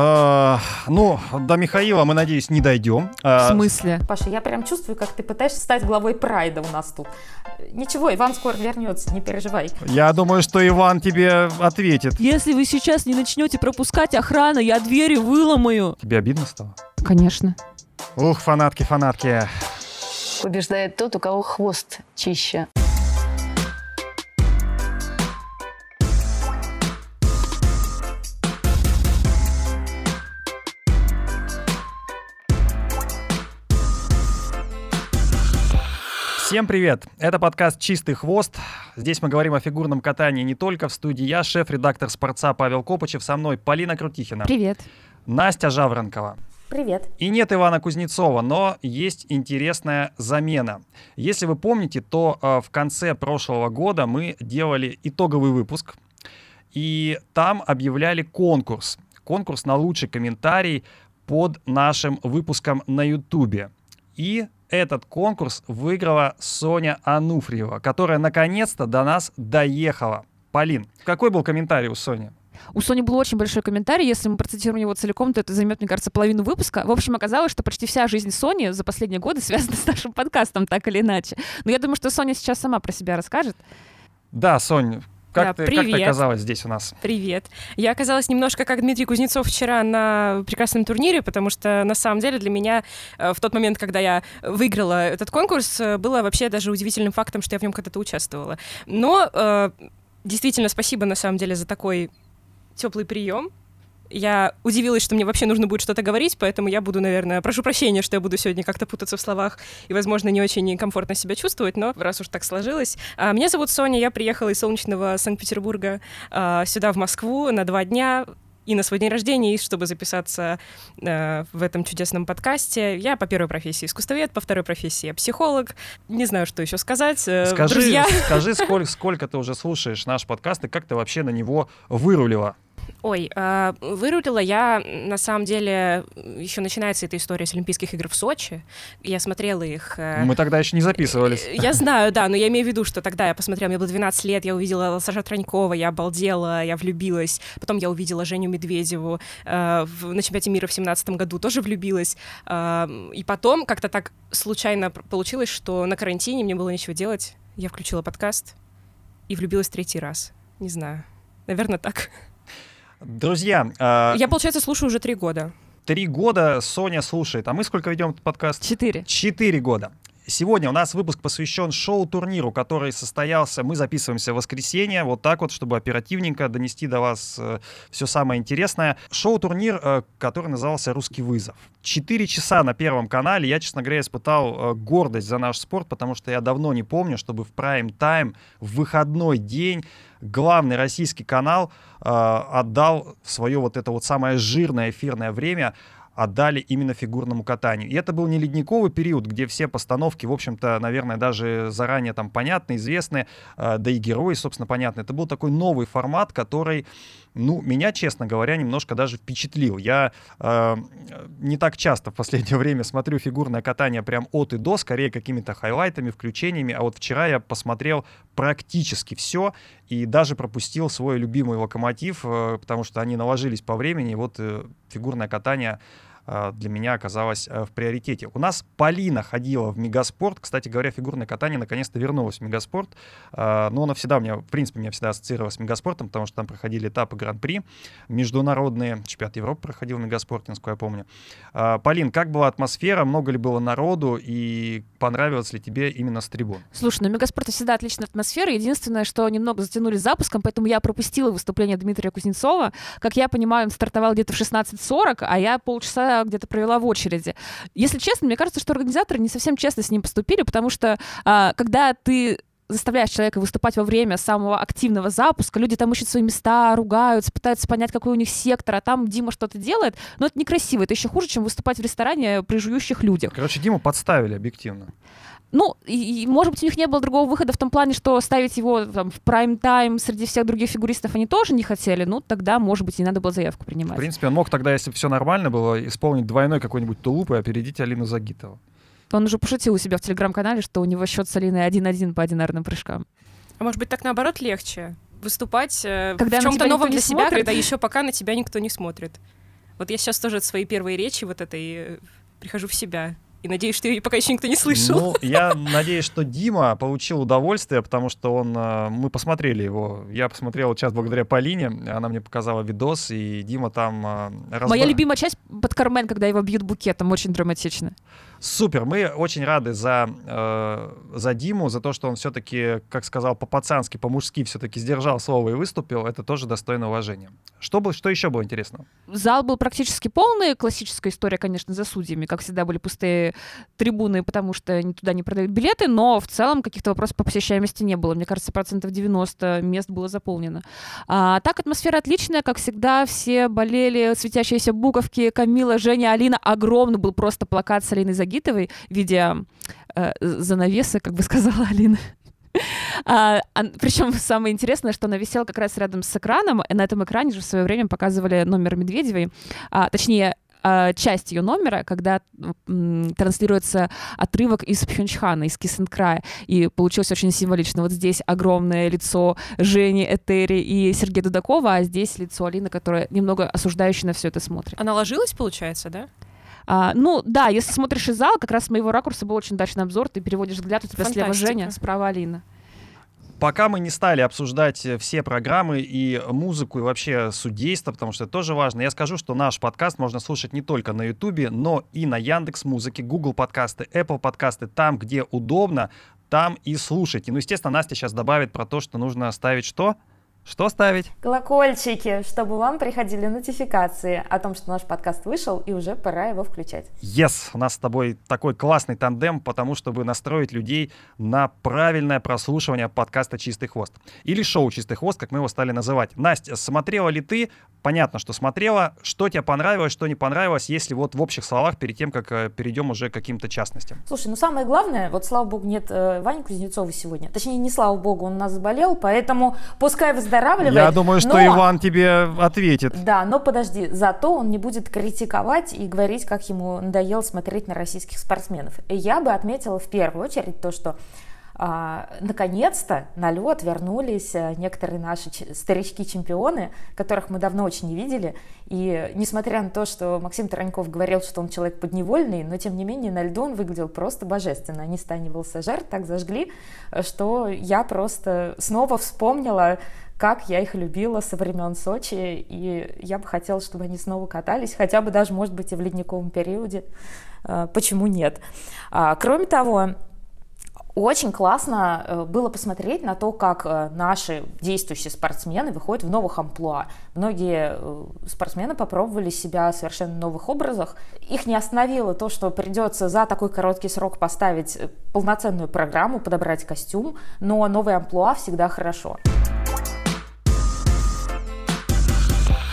Э, ну, до Михаила мы, надеюсь, не дойдем. В смысле? Паша, я прям чувствую, как ты пытаешься стать главой прайда у нас тут. Ничего, Иван скоро вернется, не переживай. Я думаю, что Иван тебе ответит. Если вы сейчас не начнете пропускать охрану, я двери выломаю. Тебе обидно стало? Конечно. Ух, фанатки, фанатки. Побеждает тот, у кого хвост чище. Всем привет! Это подкаст «Чистый хвост». Здесь мы говорим о фигурном катании не только в студии я, шеф-редактор «Спорца» Павел Копычев, со мной Полина Крутихина. Привет. Настя Жавронкова. Привет. И нет Ивана Кузнецова, но есть интересная замена. Если вы помните, то э, в конце прошлого года мы делали итоговый выпуск, и там объявляли конкурс. Конкурс на лучший комментарий под нашим выпуском на Ютубе. И этот конкурс выиграла Соня Ануфриева, которая наконец-то до нас доехала. Полин, какой был комментарий у Сони? У Сони был очень большой комментарий. Если мы процитируем его целиком, то это займет, мне кажется, половину выпуска. В общем, оказалось, что почти вся жизнь Сони за последние годы связана с нашим подкастом, так или иначе. Но я думаю, что Соня сейчас сама про себя расскажет. Да, Сонь, как, Да, ты, как ты привет. оказалась здесь у нас? Привет. Я оказалась немножко как Дмитрий Кузнецов вчера на прекрасном турнире, потому что на самом деле для меня э, в тот момент, когда я выиграла этот конкурс, э, было вообще даже удивительным фактом, что я в нем когда-то участвовала. Но э, действительно спасибо на самом деле за такой теплый прием. Я удивилась, что мне вообще нужно будет что-то говорить, поэтому я буду, наверное, прошу прощения, что я буду сегодня как-то путаться в словах и, возможно, не очень комфортно себя чувствовать, но раз уж так сложилось. А, Меня зовут Соня, я приехала из солнечного Санкт-Петербурга а, сюда, в Москву, на два дня и на свой день рождения, и чтобы записаться э, в этом чудесном подкасте. Я по первой профессии искусствовед, по второй профессии я психолог. Не знаю, что еще сказать. Э, Скажи, Друзья, скажи сколько, сколько ты уже слушаешь наш подкаст и как ты вообще на него вырулила? Ой, э, вырулила я, на самом деле, еще начинается эта история с Олимпийских игр в Сочи. Я смотрела их... э, Мы тогда еще не записывались. э, Я знаю, да, но я имею в виду, что тогда я посмотрела, мне было 12 лет, я увидела Саша Тронькова, я обалдела, я влюбилась. Потом я увидела Женю Медведеву э, в- на чемпионате мира в 17 году, тоже влюбилась. Э, и потом как-то так случайно получилось, что на карантине мне было нечего делать. Я включила подкаст и влюбилась третий раз. Не знаю. Наверное, так. Друзья, э, Я, получается, слушаю уже три года. три года Соня слушает. А мы сколько ведем этот подкаст? Четыре. Четыре года. Сегодня у нас выпуск посвящен шоу-турниру, который состоялся. Мы записываемся в воскресенье, вот так вот, чтобы оперативненько донести до вас все самое интересное. Шоу-турнир, э, который назывался «Русский вызов». Четыре часа на Первом канале. Я, честно говоря, испытал э, гордость за наш спорт, потому что я давно не помню, чтобы в прайм-тайм, в выходной день главный российский канал э, отдал свое вот это вот самое жирное эфирное время отдали именно фигурному катанию. И это был не ледниковый период, где все постановки, в общем-то, наверное, даже заранее там понятны, известны, э, да и герои, собственно, понятны. Это был такой новый формат, который, ну, меня, честно говоря, немножко даже впечатлил. Я э, не так часто в последнее время смотрю фигурное катание прям от и до, скорее какими-то хайлайтами, включениями, а вот вчера я посмотрел практически все и даже пропустил свой любимый локомотив, э, потому что они наложились по времени, и вот э, фигурное катание для меня оказалось э, в приоритете. У нас Полина ходила в Мегаспорт. Кстати говоря, фигурное катание наконец-то вернулось в Мегаспорт. Э, Но оно всегда у меня, в принципе, меня всегда ассоциировалось с Мегаспортом, потому что там проходили этапы Гран-при международные. Чемпионат Европы проходил в Мегаспорте, насколько я помню. Э, Полин, как была атмосфера? Много ли было народу? И понравилось ли тебе именно с трибун? Слушай, ну Мегаспорта всегда отличная атмосфера. Единственное, что немного затянули запуском, поэтому я пропустила выступление Дмитрия Кузнецова. Как я понимаю, он стартовал где-то в 16.40, а я полчаса где-то провела в очереди. Если честно, мне кажется, что организаторы не совсем честно с ним поступили, потому что а, когда ты заставляешь человека выступать во время самого активного запуска, люди там ищут свои места, ругаются, пытаются понять, какой у них сектор, а там Дима что-то делает, но это некрасиво, это еще хуже, чем выступать в ресторане при жующих людях. Короче, Диму подставили объективно. Ну, и, и, может быть, у них не было другого выхода в том плане, что ставить его там, в прайм-тайм среди всех других фигуристов они тоже не хотели, ну, тогда, может быть, и надо было заявку В принимать. принципе, он мог тогда, если все нормально было, исполнить двойной какой-нибудь тулуп и опередить Алину Загитову. Он уже пошутил у себя в телеграм-канале, что у него счет с Алиной 1-1 по одинарным прыжкам. А может быть, так наоборот легче? Выступать э, Когда в чем-то новом для себя, смотрит? когда еще пока на тебя никто не смотрит. Вот я сейчас тоже свои первые речи вот этой э, прихожу в себя. И надеюсь, что ее пока еще никто не слышал. Ну, я надеюсь, что Дима получил удовольствие, потому что он, э, мы посмотрели его. Я посмотрел сейчас благодаря Полине, она мне показала видос, и Дима там... э, разбра- Моя любимая часть под Кармен, когда его бьют букетом, очень драматично. Супер, мы очень рады за, э, за Диму, за то, что он все-таки, как сказал, по-пацански, по-мужски все-таки сдержал слово и выступил. Это тоже достойно уважения. Что, было, что еще было интересного? Зал был практически полный. Классическая история, конечно, за судьями. Как всегда, были пустые трибуны, потому что туда не продают билеты, но в целом каких-то вопросов по посещаемости не было. Мне кажется, процентов 90 мест было заполнено. А, так, атмосфера отличная. Как всегда, все болели. Светящиеся буковки. Камила, Женя, Алина. Огромный был просто плакат с Алиной Загитовой в виде э, занавеса, как бы сказала Алина. А, а, причем самое интересное, что она висела как раз рядом с экраном, и на этом экране же в свое время показывали номер Медведевой, а, точнее, а, часть ее номера, когда м, транслируется отрывок из Пхенчхана, из Кисенкрая, и получилось очень символично. Вот здесь огромное лицо Жени Этери и Сергея Дудакова, а здесь лицо Алины, которая немного осуждающе на все это смотрит. Она ложилась, получается, да? А, ну да, если смотришь из зала, как раз с моего ракурса был очень удачный обзор, ты переводишь взгляд, у тебя слева Фантастика. Женя, справа Алина. Пока мы не стали обсуждать э, все программы и музыку, и вообще судейство, потому что это тоже важно, я скажу, что наш подкаст можно слушать не только на Ютубе, но и на Яндекс Музыке, Google подкасты, Apple подкасты, там, где удобно, там и слушайте. Ну, естественно, Настя сейчас добавит про то, что нужно ставить что? Что ставить? Колокольчики, чтобы вам приходили нотификации о том, что наш подкаст вышел, и уже пора его включать. Yes, у нас с тобой такой классный тандем, потому чтобы настроить людей на правильное прослушивание подкаста «Чистый хвост». Или шоу «Чистый хвост», как мы его стали называть. Настя, смотрела ли ты? Понятно, что смотрела. Что тебе понравилось, что не понравилось, если вот в общих словах, перед тем, как э, перейдем уже к каким-то частностям? Слушай, ну самое главное, вот слава богу, нет э, Вани Кузнецова сегодня. Точнее, не слава богу, он у нас заболел, поэтому пускай выздоравливает. Я думаю, что но- Иван тебе ответит. Да, но подожди, зато он не будет критиковать и говорить, как ему надоело смотреть на российских спортсменов. И я бы отметила в первую очередь то, что а, наконец-то на лед вернулись а, некоторые наши старички-чемпионы, которых мы давно очень не видели. И несмотря на то, что Максим Тараньков говорил, что он человек подневольный, но тем не менее на льду он выглядел просто божественно. Они с Таней Волсажар так зажгли, что я просто снова вспомнила как я их любила со времен Сочи, и я бы хотела, чтобы они снова катались, хотя бы даже, может быть, и в ледниковом периоде. А, Почему нет? А, Кроме того, очень классно э, было посмотреть на то, как э, наши действующие спортсмены выходят в новых амплуа. Многие э, спортсмены попробовали себя в совершенно новых образах. Их не остановило то, что придется за такой короткий срок поставить полноценную программу, подобрать костюм, но новые амплуа всегда хорошо.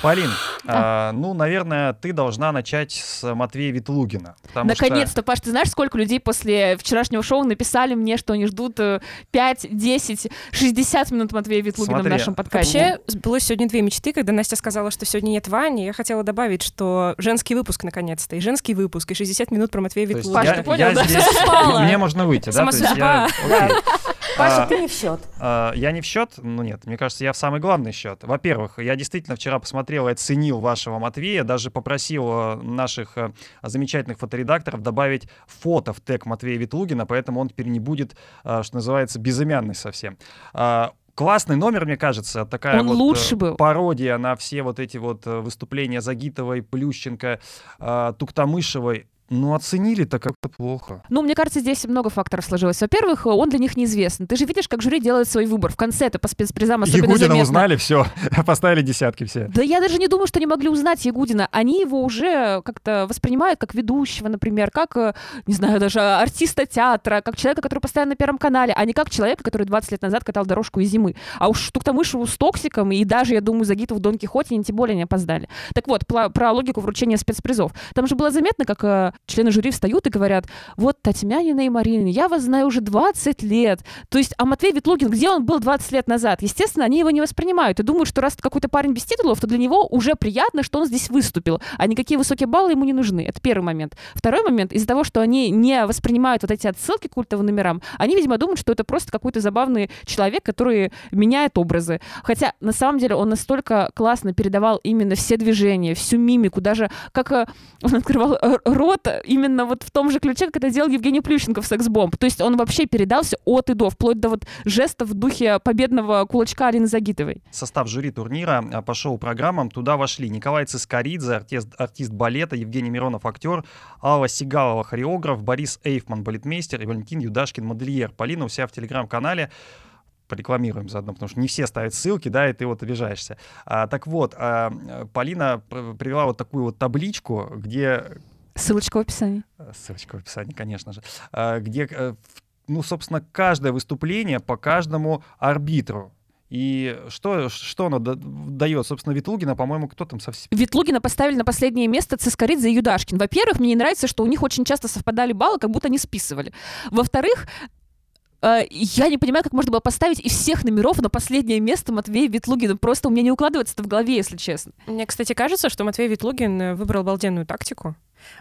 Полин, а, ну, наверное, ты должна начать с Матвея Ветлугина. потому что- Наконец-то, Паш, ты знаешь, сколько людей после вчерашнего шоу написали мне, что они ждут э, 5, 10, 60 минут Матвея Ветлугина Смотри, в нашем подкасте? Вообще, сбылось сегодня две мечты. Когда Настя сказала, что сегодня нет Вани, я хотела добавить, что женский выпуск наконец-то. И женский выпуск, и 60 минут про Матвея Ветлугина. Паш, я- ты понял, я да? здесь-. Мне можно выйти, да? То есть я- окей. Паша, А, ты не в счет. А, Я не в счет? Ну нет, мне кажется, я в самый главный счет. Во-первых, я действительно вчера посмотрел и оценил вашего Матвея, даже попросил э, наших э, замечательных фоторедакторов добавить фото в тег Матвея Ветлугина, поэтому он теперь не будет, э, что называется, безымянный совсем. А, Классный номер, мне кажется, такая Он вот лучше был. пародия на все вот эти вот выступления Загитовой, Плющенко, Туктамышевой. Ну, оценили-то как-то плохо. Ну, мне кажется, здесь много факторов сложилось. Во-первых, он для них неизвестен. Ты же видишь, как жюри делает свой выбор. В конце это по спецпризам особенно Ягудина заметно. узнали, все, поставили десятки все. Да я даже не думаю, что они могли узнать Ягудина. Они его уже как-то воспринимают как ведущего, например, как, э, не знаю, даже артиста театра, как человека, который постоянно на Первом канале, а не как человека, который 20 лет назад катал дорожку из зимы. А уж Туктамышеву с Токсиком и даже, я думаю, Загитову в Дон Кихоте они тем более не опоздали. Так вот, про логику вручения спецпризов. Там же было заметно, как э, члены жюри встают и говорят, вот Татьянина и Марина, я вас знаю уже 20 лет. То есть, а Матвей Ветлугин, где он был 20 лет назад? Естественно, они его не воспринимают и думают, что раз какой-то парень без титулов, то для него уже приятно, что он здесь выступил, а никакие высокие баллы ему не нужны. Это первый момент. Второй момент, из-за того, что они не воспринимают вот эти отсылки к культовым номерам, они, видимо, думают, что это просто какой-то забавный человек, который меняет образы. Хотя, на самом деле, он настолько классно передавал именно все движения, всю мимику, даже как э, он открывал э, рот именно вот в том же ключе, как это делал Евгений Плющенко в «Секс-бомб». То есть он вообще передался от и до, вплоть до вот жестов в духе победного кулачка Алины Загитовой. Состав жюри турнира а, по шоу-программам туда вошли Николай Цискоридзе, артист, артист балета, Евгений Миронов, актер, Алла Сигалова, хореограф, Борис Эйфман, балетмейстер и Валентин Юдашкин, модельер. Полина у себя в телеграм-канале порекламируем заодно, потому что не все ставят ссылки, да, и ты вот обижаешься. А, так вот, а, Полина привела вот такую вот табличку, где... Ссылочка в описании. Ссылочка в описании, конечно же. А, где, э, ну, собственно, каждое выступление по каждому арбитру. И что, что оно дает? Собственно, Ветлугина, по-моему, кто там совсем... Ветлугина поставили на последнее место Цискоридзе и Юдашкин. Во-первых, мне не нравится, что у них очень часто совпадали баллы, как будто они списывали. Во-вторых, э, я не понимаю, как можно было поставить из всех номеров на последнее место Матвея Ветлугина. Просто у меня не укладывается это в голове, если честно. Мне, кстати, кажется, что Матвей Ветлугин выбрал балденную тактику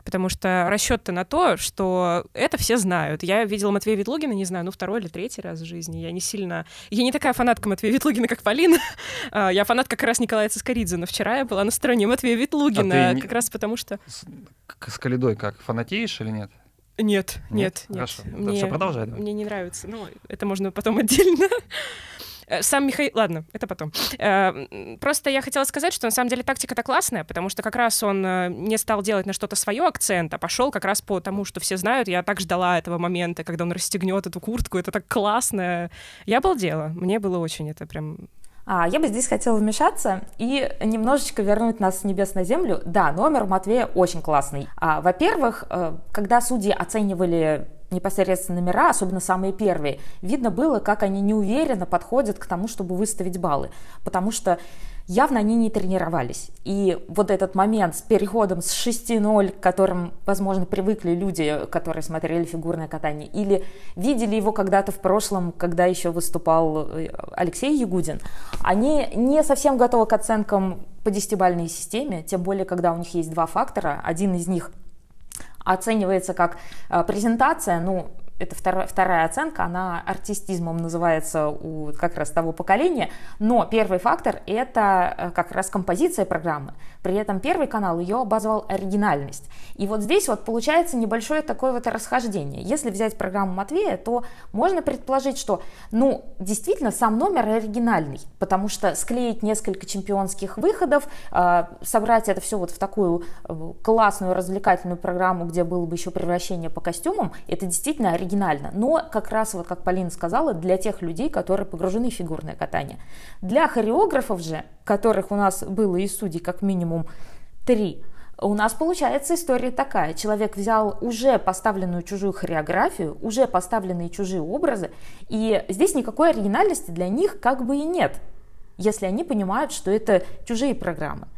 потому что расчет-то на то, что это все знают. Я видела Матвея Ветлугина, не знаю, ну, второй или третий раз в жизни. Я не сильно... Я не такая фанатка Матвея Ветлугина, как Полина. А, я фанат как раз Николая Цискоридзе, но вчера я была на стороне Матвея Ветлугина, а как раз потому что... С, с Калидой как, фанатеешь или нет? Нет, нет, нет. Хорошо, мне, все, продолжай. Мне не нравится, но это можно потом отдельно. Э, сам Михаил... Ладно, это потом. Э, просто я хотела сказать, что на самом деле тактика-то классная, потому что как раз он э, не стал делать на что-то свое акцент, а пошел как раз по тому, что все знают. Я так ждала этого момента, когда он расстегнет эту куртку. Это так классно. Я обалдела. Мне было очень это прям я бы здесь хотела вмешаться и немножечко вернуть нас с небес на землю. Да, номер Матвея очень классный. А, во-первых, когда судьи оценивали непосредственно номера, особенно самые первые, видно было, как они неуверенно подходят к тому, чтобы выставить баллы. Потому что явно они не тренировались. И вот этот момент с переходом с 6-0, к которым, возможно, привыкли люди, которые смотрели фигурное катание, или видели его когда-то в прошлом, когда еще выступал э, Алексей Ягудин, они не совсем готовы к оценкам по десятибальной системе, тем более, когда у них есть два фактора. Один из них – оценивается как э, презентация, ну, это вторая, вторая оценка, она артистизмом называется у как раз того поколения, но первый фактор – это э, как раз композиция программы. При этом первый канал ее обозвал оригинальность. И вот здесь вот получается небольшое такое вот расхождение. Если взять программу Матвея, то можно предположить, что, ну, действительно, сам номер оригинальный, потому что склеить несколько чемпионских выходов, э, собрать это все вот в такую э, классную развлекательную программу, где было бы еще превращение по костюмам, это действительно оригинально оригинально, но как раз, вот как Полина сказала, для тех людей, которые погружены в фигурное катание. Для хореографов же, которых у нас было из судей как минимум три, у нас получается история такая. Человек взял уже поставленную чужую хореографию, уже поставленные чужие образы, и здесь никакой оригинальности для них как бы и нет, если они понимают, что это чужие программы.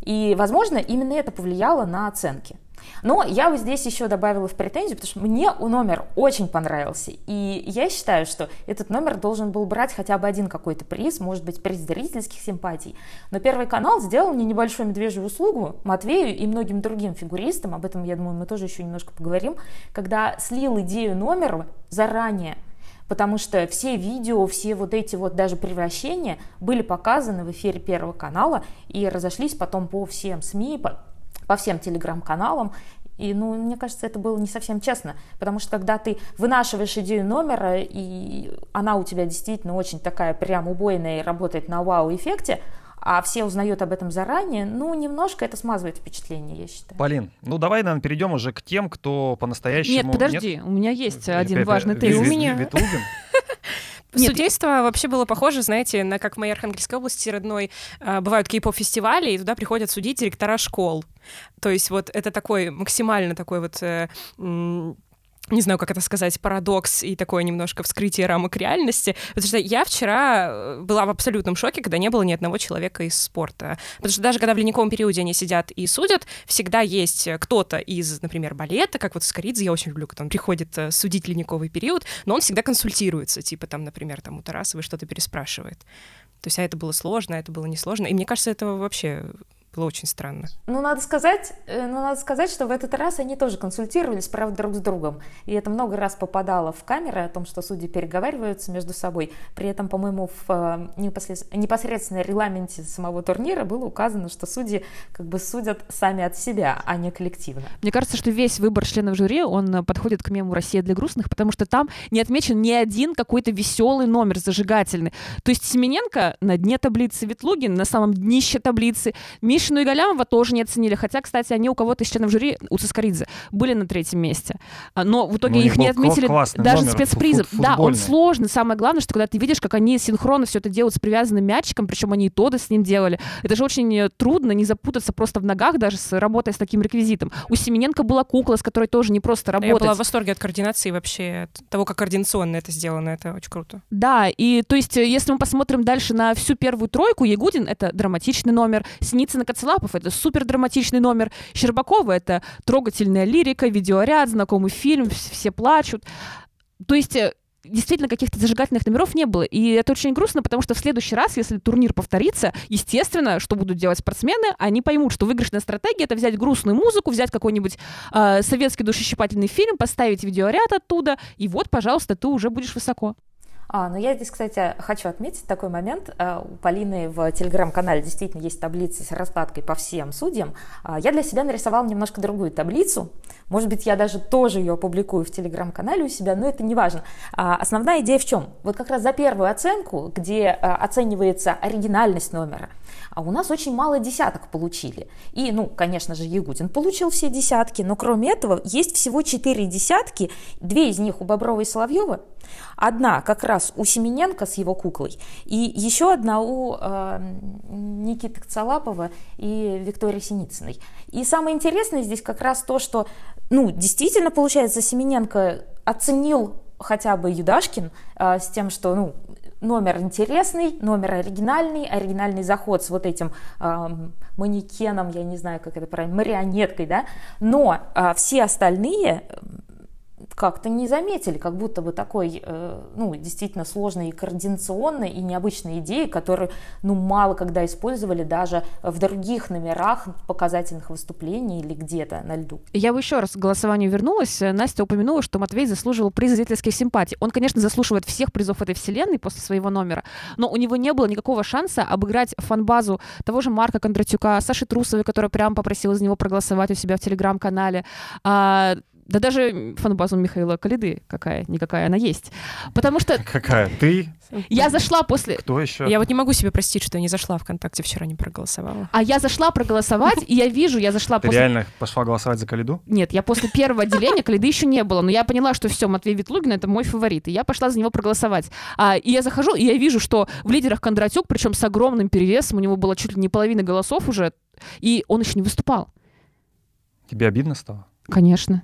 И, возможно, именно это повлияло на оценки. Но я вот здесь еще добавила в претензию, потому что мне номер очень понравился. И я считаю, что этот номер должен был брать хотя бы один какой-то приз, может быть, приз зрительских симпатий. Но Первый канал сделал мне небольшую медвежью услугу, Матвею и многим другим фигуристам, об этом, я думаю, мы тоже еще немножко поговорим, когда слил идею номера заранее, потому что все видео, все вот эти вот даже превращения были показаны в эфире Первого канала и разошлись потом по всем СМИ, по всем телеграм-каналам. И, ну, мне кажется, это было не совсем честно, потому что когда ты вынашиваешь идею номера, и она у тебя действительно очень такая прям убойная и работает на вау-эффекте, а все узнают об этом заранее, ну, немножко это смазывает впечатление, я считаю. Полин, ну давай, наверное, перейдем уже к тем, кто по-настоящему... Нет, подожди, Нет? у меня есть один важный тезис. У меня... Нет. Судейство вообще было похоже, знаете, на как в моей Архангельской области родной э, бывают кей-поп-фестивали, и туда приходят судить директора школ. То есть вот это такой максимально такой вот... Э, не знаю, как это сказать, парадокс и такое немножко вскрытие рамок реальности, потому что я вчера э, была в абсолютном шоке, когда не было ни одного человека из спорта. Потому что даже когда в ледниковом периоде они сидят и судят, всегда есть кто-то из, например, балета, как вот Скоридзе, я очень люблю, когда он приходит э, судить ледниковый период, но он всегда консультируется, типа там, например, там у Тарасовой что-то переспрашивает. То есть, а это было сложно, а это было несложно. И мне кажется, это вообще было очень странно. Ну, надо сказать, э, ну, надо сказать, что в этот раз они тоже консультировались, правда, друг с другом. И это много раз попадало в камеры о том, что судьи переговариваются между собой. При этом, по-моему, в э, непосредственно регламенте самого турнира было указано, что судьи как бы судят сами от себя, а не коллективно. Мне кажется, что весь выбор членов жюри, он э, подходит к мему «Россия для грустных», потому что там не отмечен ни один какой-то веселый номер зажигательный. То есть Семененко на дне таблицы, Ветлугин на самом днище таблицы, Миша Мишину и Галямова тоже не оценили, хотя, кстати, они у кого-то из членов жюри, у Цискоридзе, были на третьем месте. А, но в итоге Ну, их не отметили даже номер, спецпризом. Да, он сложный. Самое главное, что когда ты видишь, как они синхронно все это делают с привязанным мячиком, причем они и тоды с ним делали, это же очень э, трудно не запутаться просто в ногах даже с работой с таким реквизитом. У Семененко была кукла, с которой тоже не просто Я была работать. в восторге от координации вообще, от того, как координационно это сделано, это очень круто. Да, и то есть, э, если мы посмотрим дальше на всю первую тройку, Ягудин — это драматичный номер, Синицын и Коцелапов — это супер драматичный номер, Щербакова — это трогательная лирика, видеоряд, знакомый фильм, вс- все плачут. То есть, э, действительно, каких-то зажигательных номеров не было. И это очень грустно, потому что в следующий раз, если турнир повторится, естественно, что будут делать спортсмены, они поймут, что выигрышная стратегия — это взять грустную музыку, взять какой-нибудь э, советский душещипательный фильм, поставить видеоряд оттуда, и вот, пожалуйста, ты уже будешь высоко. А, ну я здесь, кстати, хочу отметить такой момент. А, У Полины в телеграм-канале действительно есть таблица с раскладкой по всем судьям. А, Я для себя нарисовала немножко другую таблицу. Может быть, я даже тоже ее опубликую в телеграм-канале у себя, но это не важно. А, Основная идея в чем? Вот как раз за первую оценку, где оценивается оригинальность номера, а у нас очень мало десяток получили. И, ну, конечно же, Ягудин получил все десятки, но кроме этого есть всего четыре десятки, две из них у Боброва и Соловьева, одна как раз у Семененко с его куклой, и еще одна у э, Никиты Кцалапова и Виктории Синицыной. И самое интересное здесь как раз то, что, ну, действительно, получается, Семененко оценил хотя бы Юдашкин э, с тем, что, ну, номер интересный, номер оригинальный, оригинальный заход с вот этим эм, манекеном, я не знаю, как это правильно, марионеткой, да, но э, все остальные как-то не заметили, как будто бы такой, э, ну, действительно сложной и координационной и необычной идеи, которую, ну, мало когда использовали даже в других номерах показательных выступлений или где-то на льду. Я бы еще раз к голосованию вернулась. Настя упомянула, что Матвей заслуживал приз зрительских симпатий. Он, конечно, заслуживает всех призов этой вселенной после своего номера, но у него не было никакого шанса обыграть фанбазу того же Марка Кондратюка, Саши Трусовой, которая прямо попросила за него проголосовать у себя в телеграм-канале, а, да даже фанбазу Михаила Калиды какая-никакая она есть. Потому что Какая? Ты? я зашла после... Кто еще? Я вот не могу себе простить, что я не зашла ВКонтакте вчера, не проголосовала. А я зашла проголосовать, и я вижу, я зашла Ты после... реально пошла голосовать за Калиду? Нет, я после первого отделения Калиды еще не было, но я поняла, что все, Матвей Ветлугин это мой фаворит, и я пошла за него проголосовать. А, и я захожу, и я вижу, что в лидерах Кондратюк, причем с огромным перевесом, у него было чуть ли не половина голосов уже, и он еще не выступал. Тебе обидно стало? Конечно.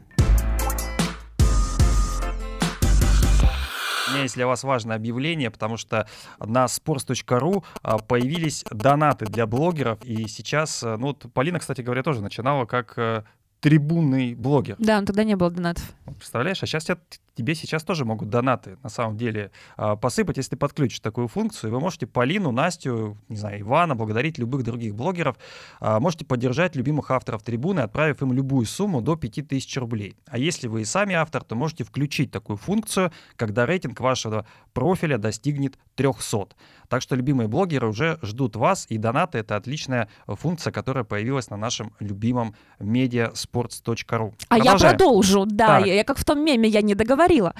Меня есть для вас важное объявление, потому что на sports.ru а, появились донаты для блогеров, и сейчас, э, ну вот Полина, кстати говоря, тоже начинала как э, трибунный блогер. Да, но тогда не было донатов. Представляешь, а сейчас тебя- тебе сейчас тоже могут донаты на самом деле а, посыпать, если ты подключишь такую функцию. Вы можете Полину, Настю, не знаю, Ивана, благодарить любых других блогеров. А, Можете поддержать любимых авторов трибуны, отправив им любую сумму до 5000 рублей. А если вы и сами автор, то можете включить такую функцию, когда рейтинг вашего профиля достигнет 300. Так что любимые блогеры уже ждут вас, и донаты — это отличная функция, которая появилась на нашем любимом медиа sports.ru. А я Продолжаем. продолжу, да, Так. я, я как в том меме, я не договорила.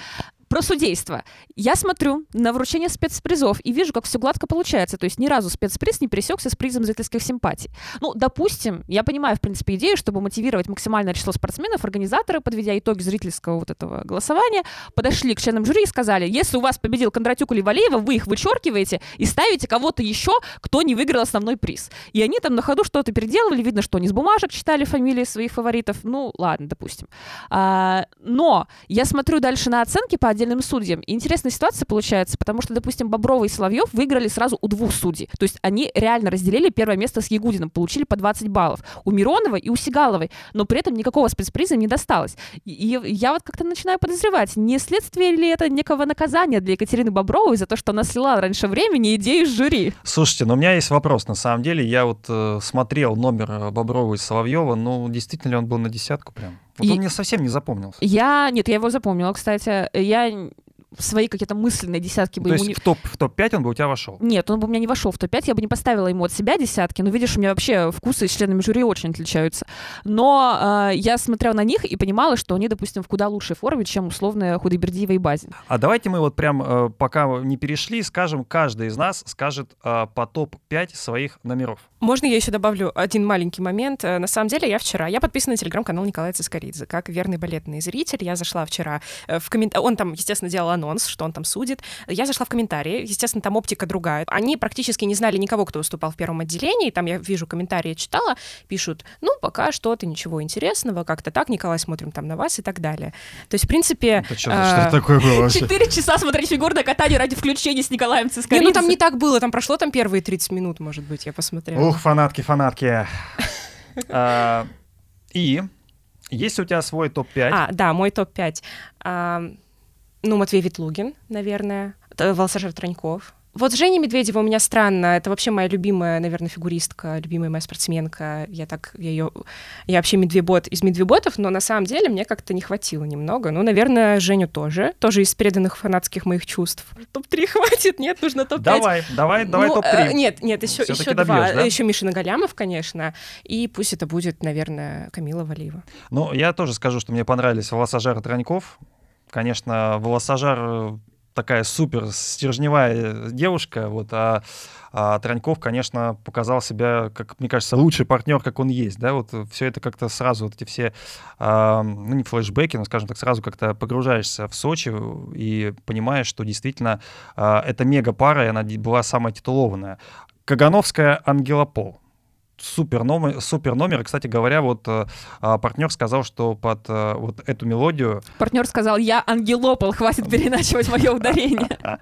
Про судейство. Я смотрю на вручение спецпризов и вижу, как все гладко получается. То есть ни разу спецприз не пересекся с призом зрительских симпатий. Ну, допустим, я понимаю, в принципе, идею, чтобы мотивировать максимальное число спортсменов, организаторы, подведя итоги зрительского вот этого голосования, подошли к членам жюри и сказали, если у вас победил Кондратюк или Валеева, вы их вычеркиваете и ставите кого-то еще, кто не выиграл основной приз. И они там на ходу что-то переделывали, видно, что они с бумажек читали фамилии своих фаворитов. Ну, ладно, допустим. А, но я смотрю дальше на оценки по отдельным судьям. И интересная ситуация получается, потому что, допустим, Боброва и Соловьев выиграли сразу у двух судей. То есть они реально разделили первое место с Ягудиным, получили по 20 баллов. У Миронова и у Сигаловой. Но при этом никакого спецприза не досталось. И я вот как-то начинаю подозревать, не следствие ли это некого наказания для Екатерины Бобровой за то, что она слила раньше времени идею жюри? Слушайте, но у меня есть вопрос. На самом деле, я вот э, смотрел номер э, Боброва и Соловьева, ну, действительно ли он был на десятку прям? Вот И- он мне совсем не запомнился. Я... Нет, я его запомнила, кстати. Я свои какие-то мысленные десятки бы То ему есть не... в топ- в топ-5 он бы у тебя вошел? Нет, он бы у меня не вошел в топ-5, я бы не поставила ему от себя десятки. Но видишь, у меня вообще вкусы с членами жюри очень отличаются. Но э, я смотрела на них и понимала, что они, допустим, в куда лучшей форме, чем условная Худайбердиева и Базин. А давайте мы вот прям, э, пока не перешли, скажем, каждый из нас скажет э, по топ-5 своих номеров. Можно я еще добавлю один маленький момент? Э, На самом деле, я вчера, я подписана на телеграм-канал Николая Цискоридзе, как верный балетный зритель. Я зашла вчера э, в комментарии, он там, естественно, делал анонс, что он там судит. Я зашла в комментарии, естественно, там оптика другая. Они практически не знали никого, кто выступал в первом отделении. Там я вижу комментарии, читала, пишут, ну, пока что-то, ничего интересного, как-то так, Николай, смотрим там на вас и так далее. То есть, в принципе... Это что, а, что это такое было вообще? Четыре часа смотреть фигурное катание ради включения с Николаем Не, Цискоридзе. ну там не так было, там прошло там первые 30 минут, может быть, я посмотрела. Ух, фанатки, фанатки. А, И есть у тебя свой топ-5? А, да, мой топ-5. А, ну, Матвей Ветлугин, наверное. Волосожар Троньков. Вот Женя Медведева у меня странно. Это вообще моя любимая, наверное, фигуристка, любимая моя спортсменка. Я так, я ее... Я вообще медвебот из медвеботов, но на самом деле мне как-то не хватило немного. Ну, наверное, Женю тоже. Тоже из переданных фанатских моих чувств. Топ-3 хватит? Нет, нужно топ-5. Давай, давай, давай Ну, топ-3. э, нет, нет, еще, Всё-таки еще два. добьёшь, да? Еще Миша Нагалямов, конечно. И пусть это будет, наверное, Камила Валиева. Ну, я тоже скажу, что мне понравились волосожар Троньков. Конечно, волосожар такая супер стержневая девушка, вот, а, а Троньков, конечно, показал себя, как мне кажется, лучший партнер, как он есть, да, вот все это как-то сразу, вот эти все, а, ну, не флешбеки, но, скажем так, сразу как-то погружаешься в Сочи и понимаешь, что действительно а, это мега-пара, и она была самая титулованная. Кагановская Ангела Пол. Супер номер, супер номер. Кстати говоря, вот э, а, партнер сказал, что под э, вот эту мелодию Партнер сказал, я ангелопол, хватит переначивать мое ударение.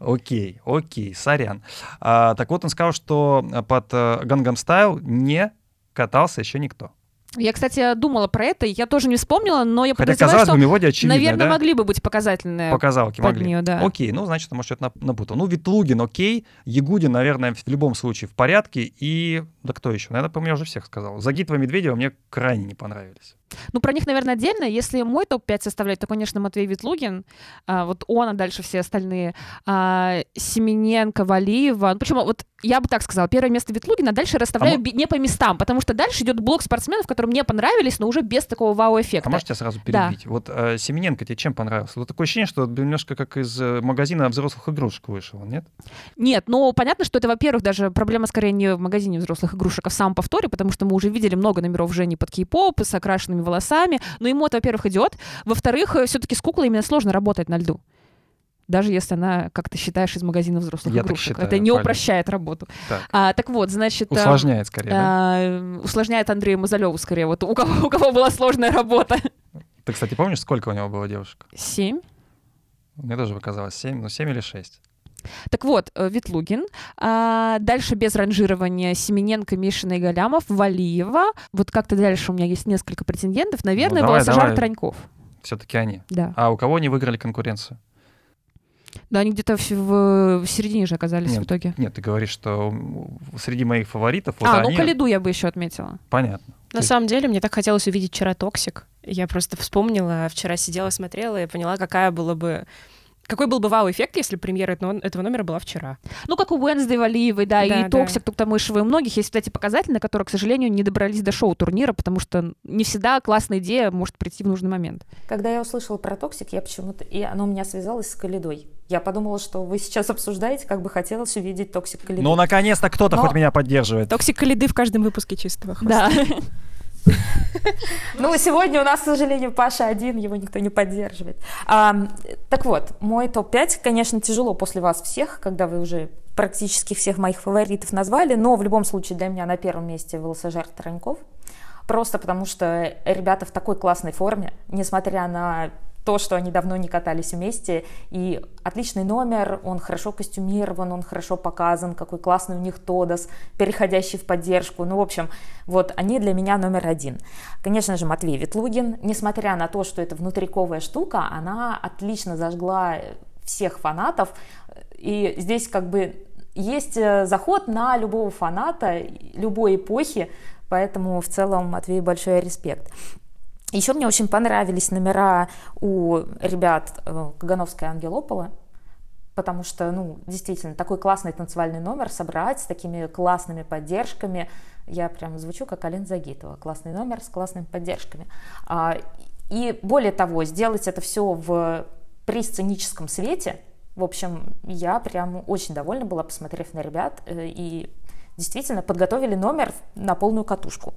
Окей, окей, сорян. А, так вот, он сказал, что под Гангам Стайл не катался еще никто. Я, кстати, думала про это, я тоже не вспомнила, но я Хотя, казалось что, бы, мелодия очевидная, наверное, да? могли бы быть показательные. Показалки могли. неё, да. Окей, ну, значит, может, что-то нап- напутал. Ну, Ветлугин, окей. Ягудин, наверное, в любом случае в порядке. И, да кто еще? Наверное, по-моему, я уже всех сказал. Загитва и Медведева мне крайне не понравились. Ну, про них, наверное, отдельно. Если мой топ-5 составлять, то, конечно, Матвей Ветлугин. а, вот он, а дальше все остальные. А, Семененко, Валиева. Ну, почему? Вот я бы так сказала. Первое место Ветлугина, а дальше расставляю мо- би- не по местам, потому что дальше идет блок спортсменов, которые мне понравились, но уже без такого вау-эффекта. А можете сразу Да. перебить? Вот э, Семененко тебе чем понравился? Вот такое ощущение, что немножко как из э, магазина взрослых игрушек вышел, нет? Нет, ну понятно, что это, во-первых, даже проблема скорее не в магазине взрослых игрушек, а в самом повторе, потому что мы уже видели много номеров Жени под кей-поп с окрашенными волосами. Но ему это, во-первых, идет. Во-вторых, все-таки с куклой именно сложно работать на льду. Даже если она, как ты считаешь, из магазина взрослых Я игрушек. считаю, это не Полин. упрощает работу. Так. А, так вот, значит... а, Усложняет скорее, да? а, усложняет Андрею Мазалеву скорее. Вот у кого, у кого была сложная работа. Ты, кстати, помнишь, сколько у него было девушек? Семь. Мне тоже показалось 7, ну 7 или 6. Так вот, э, Ветлугин. А, дальше без ранжирования Семененко, Мишина и Галямов, Валиева. Вот как-то дальше у меня есть несколько претендентов. Наверное, Ну, давай, Волосожар. Троньков. Все-таки они. Да. А у кого они выиграли конкуренцию? Да, они где-то в, в- в середине же оказались Нет, в итоге. Нет, ты говоришь, что среди моих фаворитов вот а, они... ну Коляду я бы еще отметила. Понятно. На Ты- самом деле, мне так хотелось увидеть вчера «Toxic». Я просто вспомнила, вчера сидела, смотрела и поняла, какая была бы Какой был бы вау-эффект, если премьера этого номера была вчера? Ну, как у Wednesday Валиевой, да, да и да. Toxic, Туктамышева, и у многих есть вот эти показатели, которые, к сожалению, не добрались до шоу-турнира, потому что не всегда классная идея может прийти в нужный момент. Когда я услышала про Toxic, я почему-то... И оно у меня связалось с Колядой. Я подумала, что вы сейчас обсуждаете, как бы хотелось увидеть Toxic Коляды. Ну, наконец-то кто-то Но... хоть меня поддерживает. Toxic Коляды в каждом выпуске чистого хвоста. Да. Ну, сегодня у нас, к сожалению, Паша один, его никто не поддерживает. А, так вот, мой топ-5, конечно, тяжело после вас всех, когда вы уже практически всех моих фаворитов назвали, но в любом случае для меня на первом месте Волосожар Траньков. Просто потому что ребята в такой классной форме, несмотря на то, что они давно не катались вместе. И отличный номер, он хорошо костюмирован, он хорошо показан, какой классный у них Тодос, переходящий в поддержку. Ну, в общем, вот они для меня номер один. Конечно же, Матвей Ветлугин, несмотря на то, что это внутриковая штука, она отлично зажгла всех фанатов. И здесь как бы есть э, заход на любого фаната любой эпохи, поэтому в целом Матвей большой респект. Еще мне очень понравились номера у ребят э, Кагановской Ангелопола, потому что, ну, действительно, такой классный танцевальный номер собрать с такими классными поддержками. Я прям звучу как Ален Загитова. Классный номер с классными поддержками. А, и более того, сделать это все в при сценическом свете. В общем, я прям очень довольна была, посмотрев на ребят, э, и действительно подготовили номер на полную катушку.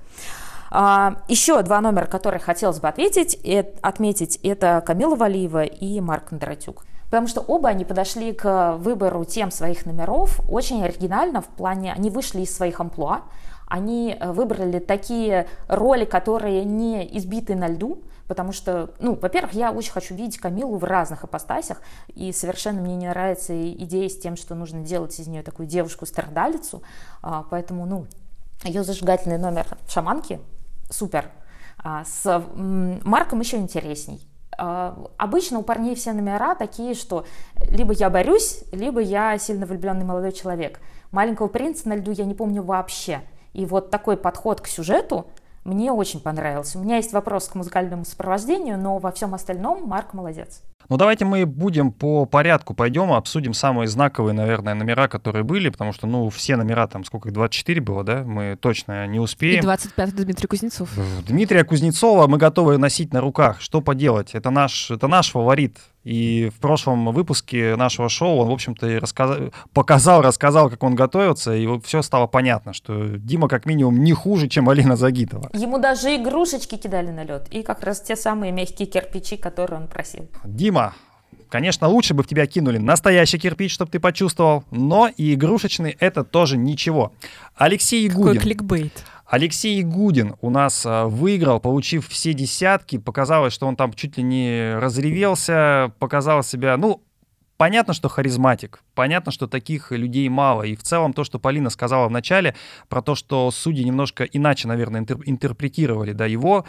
А, еще два номера, которые хотелось бы ответить, отметить, это Камила Валиева и Марк Кондратюк. Потому что оба они подошли к выбору тем своих номеров очень оригинально в плане, они вышли из своих амплуа, они э, выбрали такие роли, которые не избиты на льду, потому что, ну, во-первых, я очень хочу видеть Камилу в разных апостасях, и совершенно мне не нравится идея с тем, что нужно делать из нее такую девушку-страдалицу, а, поэтому, ну, ее зажигательный номер шаманки супер. А, с Марком еще интересней. А, обычно у парней все номера такие, что либо я борюсь, либо я сильно влюбленный молодой человек. Маленького принца на льду я не помню вообще. И вот такой подход к сюжету мне очень понравился. У меня есть вопрос к музыкальному сопровождению, но во всем остальном Марк молодец. Ну, давайте мы будем по порядку пойдем, обсудим самые знаковые, наверное, номера, которые были, потому что, ну, все номера, там, сколько их, 24 было, да, мы точно не успеем. И 25 Дмитрий Кузнецов. Дмитрия Кузнецова мы готовы носить на руках. Что поделать? Это наш, это наш фаворит. И в прошлом выпуске нашего шоу он, в общем-то, и рассказал, показал, рассказал, как он готовится, и все стало понятно, что Дима как минимум не хуже, чем Алина Загитова. Ему даже игрушечки кидали на лед, и как раз те самые мягкие кирпичи, которые он просил. Дима, Конечно, лучше бы в тебя кинули настоящий кирпич, чтобы ты почувствовал, но и игрушечный это тоже ничего. Алексей. Какой кликбейт. Алексей Ягудин у нас а, выиграл, получив все десятки. Показалось, что он там чуть ли не разревелся, показал себя, ну, понятно, что харизматик, понятно, что таких людей мало. И в целом то, что Полина сказала в начале, про то, что судьи немножко иначе, наверное, интер- интерпретировали да, его,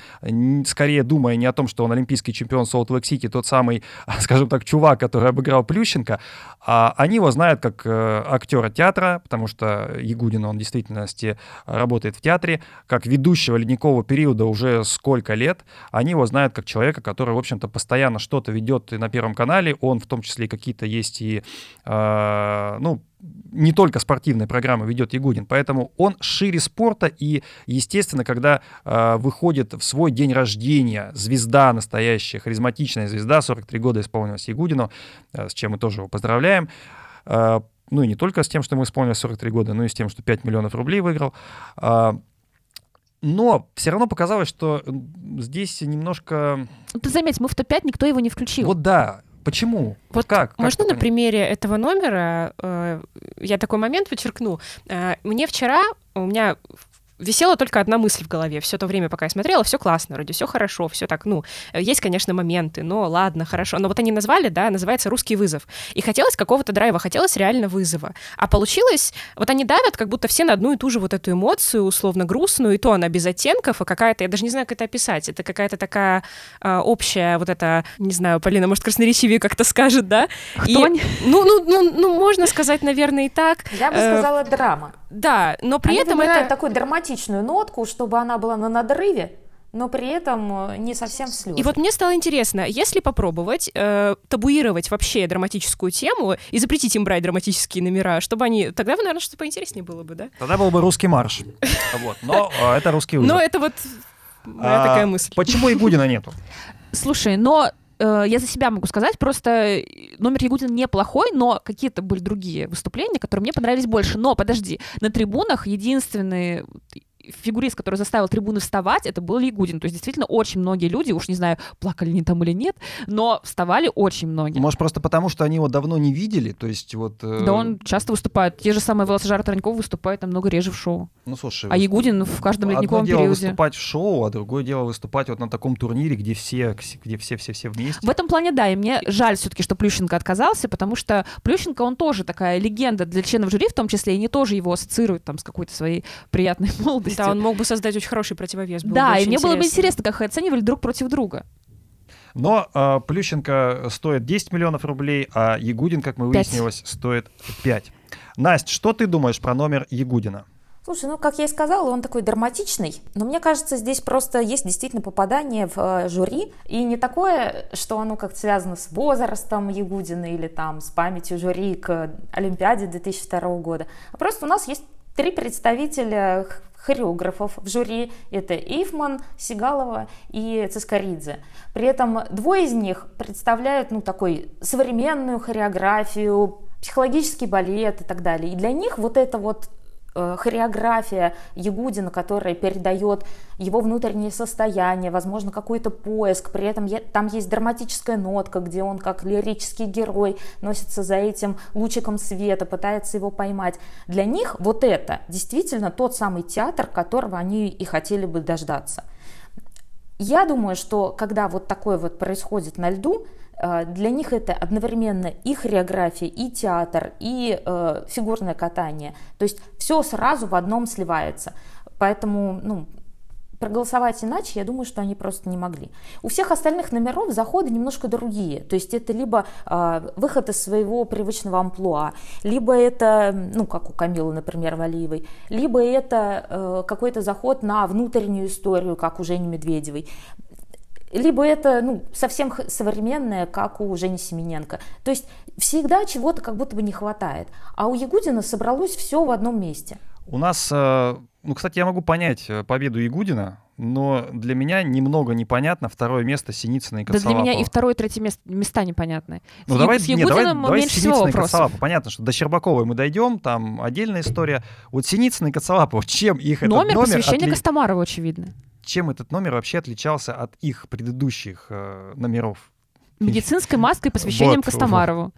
скорее думая не о том, что он олимпийский чемпион Солт Лейк Сити, тот самый, скажем так, чувак, который обыграл Плющенко, а они его знают как э, актера театра, потому что Ягудин, он в действительности работает в театре, как ведущего ледникового периода уже сколько лет. Они его знают как человека, который, в общем-то, постоянно что-то ведет на Первом канале, он в том числе какие-то это есть и, э, ну, не только спортивные программы ведет Ягудин, поэтому он шире спорта, и, естественно, когда э, выходит в свой день рождения звезда настоящая, харизматичная звезда, 43 года исполнилось Ягудину, э, с чем мы тоже его поздравляем, э, ну и не только с тем, что ему исполнилось 43 года, но и с тем, что 5 миллионов рублей выиграл, э, но все равно показалось, что здесь немножко... Ты заметь, мы в топ-5 никто его не включил. Вот да, Почему? Вот как? Можно как на примере этого номера э, я такой момент подчеркну. Э, мне вчера у меня висела только одна мысль в голове. Все то время, пока я смотрела, все классно, вроде все хорошо, все так, ну, есть, конечно, моменты, но ладно, хорошо. Но вот они назвали, да, называется «Русский вызов». И хотелось какого-то драйва, хотелось реально вызова. А получилось, вот они давят, как будто все на одну и ту же вот эту эмоцию, условно грустную, и то она без оттенков, а какая-то, я даже не знаю, как это описать, это какая-то такая э, общая вот эта, не знаю, Полина, может, красноречивее как-то скажет, да? Кто? И, ну, ну, ну, ну, можно сказать, наверное, и так. Я бы э, сказала, драма. Да, но при Они этом это... такую драматичную нотку, чтобы она была на надрыве, но при этом э, не совсем в слезы. И вот мне стало интересно, если попробовать э, табуировать вообще драматическую тему и запретить им брать драматические номера, чтобы они... Тогда, наверное, что-то поинтереснее было бы, да? Тогда был бы русский марш. Вот. Но э, это русский Но вызов. это вот моя А, такая мысль. Почему Игудина нету? Слушай, но э, я за себя могу сказать, просто э, номер Ягудина неплохой, но какие-то были другие выступления, которые мне понравились больше. Но подожди, на трибунах единственный фигурист, который заставил трибуны вставать, это был Ягудин. То есть действительно очень многие люди, уж не знаю, плакали они там или нет, но вставали очень многие. Может, просто потому, что они его давно не видели? То есть вот... э, Да он часто выступает. Те же самые велосажары Таранькова выступают намного реже в шоу. Ну, слушай... А Ягудин в каждом Одно ледниковом дело периоде. выступать в шоу, а другое дело выступать вот на таком турнире, где все, где все-все-все вместе. В этом плане, да, и мне жаль все-таки, что Плющенко отказался, потому что Плющенко, он тоже такая легенда для членов жюри в том числе, и они тоже его ассоциируют там с какой-то своей приятной молодостью. Да, он мог бы создать очень хороший противовес. было бы Да, и очень мне было бы интересно. интересно, как их оценивали друг против друга. Но э, Плющенко стоит 10 миллионов рублей, а Ягудин, как мы Пять. выяснилось, стоит 5. Настя, что ты думаешь про номер Ягудина? Слушай, ну, как я и сказала, он такой драматичный, но мне кажется, здесь просто есть действительно попадание в э, жюри, и не такое, что оно как-то связано с возрастом Ягудина или там с памятью жюри к Олимпиаде 2002 года, а просто у нас есть три представителя хореографов в жюри. Это Эйфман, Сигалова и Цискоридзе. При этом двое из них представляют ну, такой современную хореографию, психологический балет и так далее. И для них вот это вот хореография Ягудина, которая передает его внутреннее состояние, возможно, какой-то поиск, при этом там есть драматическая нотка, где он как лирический герой носится за этим лучиком света, пытается его поймать. Для них вот это действительно тот самый театр, которого они и хотели бы дождаться. Я думаю, что когда вот такое вот происходит на льду, э, для них это одновременно и хореография, и театр, и э, фигурное катание. То есть все сразу в одном сливается. Поэтому, ну, проголосовать иначе, я думаю, что они просто не могли. У всех остальных номеров заходы немножко другие. То есть это либо э, выход из своего привычного амплуа, либо это, ну, как у Камилы, например, Валиевой, либо это э, какой-то заход на внутреннюю историю, как у Жени Медведевой либо это ну, совсем современное, как у Жени Семененко. То есть всегда чего-то как будто бы не хватает. А у Ягудина собралось все в одном месте. У нас, э, ну, кстати, я могу понять э, победу Ягудина, но для меня немного непонятно второе место Синицына и Да для меня и второе, и третье мест- места непонятны. Ну, с, давай, с не, Ягудиным давай, давай меньше Синицына всего и вопросов. Коцалапова. Понятно, что до Щербаковой мы дойдем, там отдельная история. Вот Синицына и Коцалапова, чем их Номер, этот номер посвящение отли- Костомарову, очевидно. Чем этот номер вообще отличался от их предыдущих э, номеров? Медицинской маской посвящением Вот, Костомарову.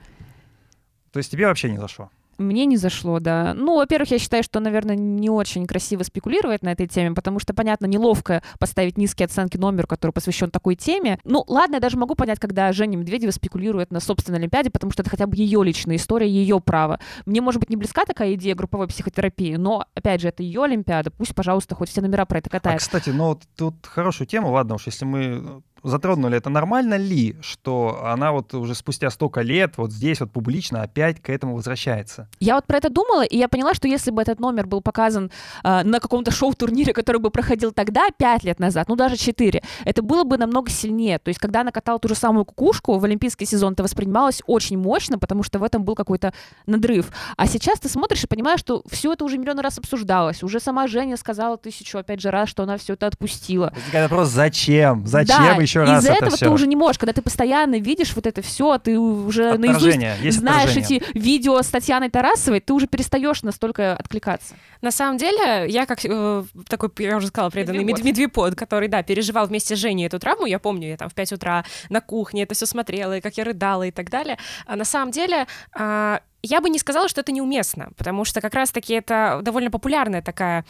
То есть тебе вообще не зашло? Мне не зашло, да. Ну, во-первых, я считаю, что, наверное, не очень красиво спекулировать на этой теме, потому что, понятно, неловко поставить низкие оценки номеру, который посвящен такой теме. Ну, ладно, я даже могу понять, когда Женя Медведева спекулирует на собственной Олимпиаде, потому что это хотя бы ее личная история, ее право. Мне, может быть, не близка такая идея групповой психотерапии, но, опять же, это ее Олимпиада. Пусть, пожалуйста, хоть все номера про это А, катает. кстати, ну тут хорошую тему, ладно уж, если мы затронули, это нормально ли, что она вот уже спустя столько лет вот здесь вот публично опять к этому возвращается? Я вот про это думала, и я поняла, что если бы этот номер был показан э, на каком-то шоу-турнире, который бы проходил тогда, пять лет назад, ну даже четыре, это было бы намного сильнее. То есть, когда она катала ту же самую кукушку в олимпийский сезон, это воспринималось очень мощно, потому что в этом был какой-то надрыв. А сейчас ты смотришь и понимаешь, что все это уже миллион раз обсуждалось. Уже сама Женя сказала тысячу, опять же, раз, что она все это отпустила. Возникает вопрос, зачем? Зачем да, еще раз из-за это этого все? ты уже не можешь, когда ты постоянно видишь вот это все, ты уже наизусть Отторжение, есть знаешь отторжение. эти видео с Татьяной Тарасовой, ты уже перестаешь настолько откликаться. На самом деле, я как э, такой, я уже сказала, преданный Медвепод. мед- медвепод, который, да, переживал вместе с Женей эту травму, я помню, я там в 5 утра на кухне это все смотрела, и как я рыдала и так далее. А на самом деле, а, я бы не сказала, что это неуместно, потому что как раз-таки это довольно популярная такая,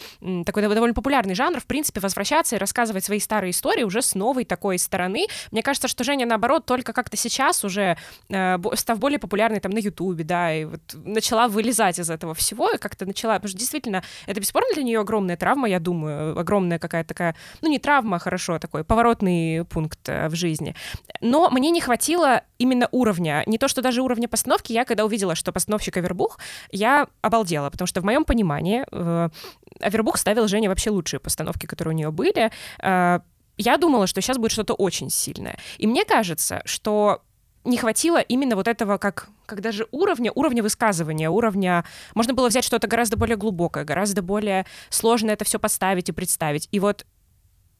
такой дов- довольно популярный жанр, в принципе, возвращаться и рассказывать свои старые истории уже с новой такой стороны. Мне кажется, что Женя, наоборот, только как-то сейчас уже, э, став более популярной там на Ютубе, да, и вот начала вылезать из этого всего, и как-то начала, потому что действительно, это бесспорно для нее огромная травма, я думаю, огромная какая-то такая, ну не травма, хорошо, такой поворотный пункт э, в жизни. Но мне не хватило именно уровня, не то, что даже уровня постановки, я когда увидела, что постановщик Авербух, я обалдела, потому что в моем понимании э, Авербух ставил Жене вообще лучшие постановки, которые у нее были. Э, я думала, что сейчас будет что-то очень сильное. И мне кажется, что не хватило именно вот этого, как, как даже уровня, уровня высказывания, уровня... Можно было взять что-то гораздо более глубокое, гораздо более сложно это все поставить и представить. И вот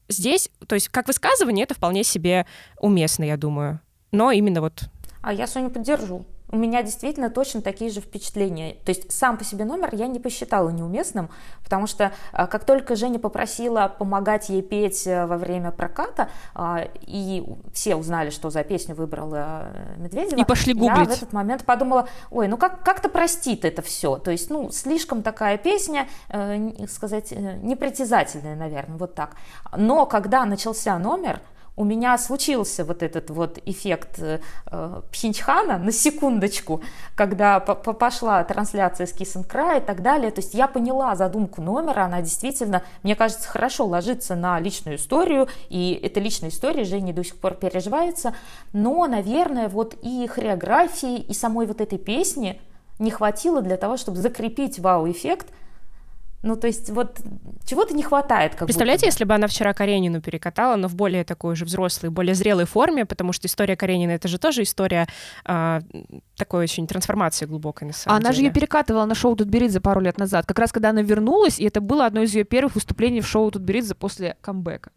здесь, то есть как высказывание, это вполне себе уместно, я думаю. Но именно вот... А я Соню поддержу у меня действительно точно такие же впечатления. То есть сам по себе номер я не посчитала неуместным, потому что а, как только Женя попросила помогать ей петь э, во время проката, а, и все узнали, что за песню выбрала э, Медведева, и пошли гуглить. я в этот момент подумала, ой, ну как, как-то простит это все. То есть, ну, слишком такая песня, э, сказать, непритязательная, наверное, вот так. Но когда начался номер, у меня случился вот этот вот эффект э, Пхенчхана на секундочку, когда пошла трансляция с Киссенкра и так далее. То есть я поняла задумку номера, она действительно, мне кажется, хорошо ложится на личную историю, и эта личная история Жене до сих пор переживается. Но, наверное, вот и хореографии, и самой вот этой песни не хватило для того, чтобы закрепить вау-эффект – ну, то есть вот чего-то не хватает. Как Представляете, если бы она вчера Каренину перекатала, но в более такой же взрослой, более зрелой форме, потому что история Каренина — это же тоже история э, такой очень трансформации глубокой, на самом она деле. же ее перекатывала на шоу Тутберидзе пару лет назад, как раз когда она вернулась, и это было одно из ее первых выступлений в шоу Тутберидзе после камбэка.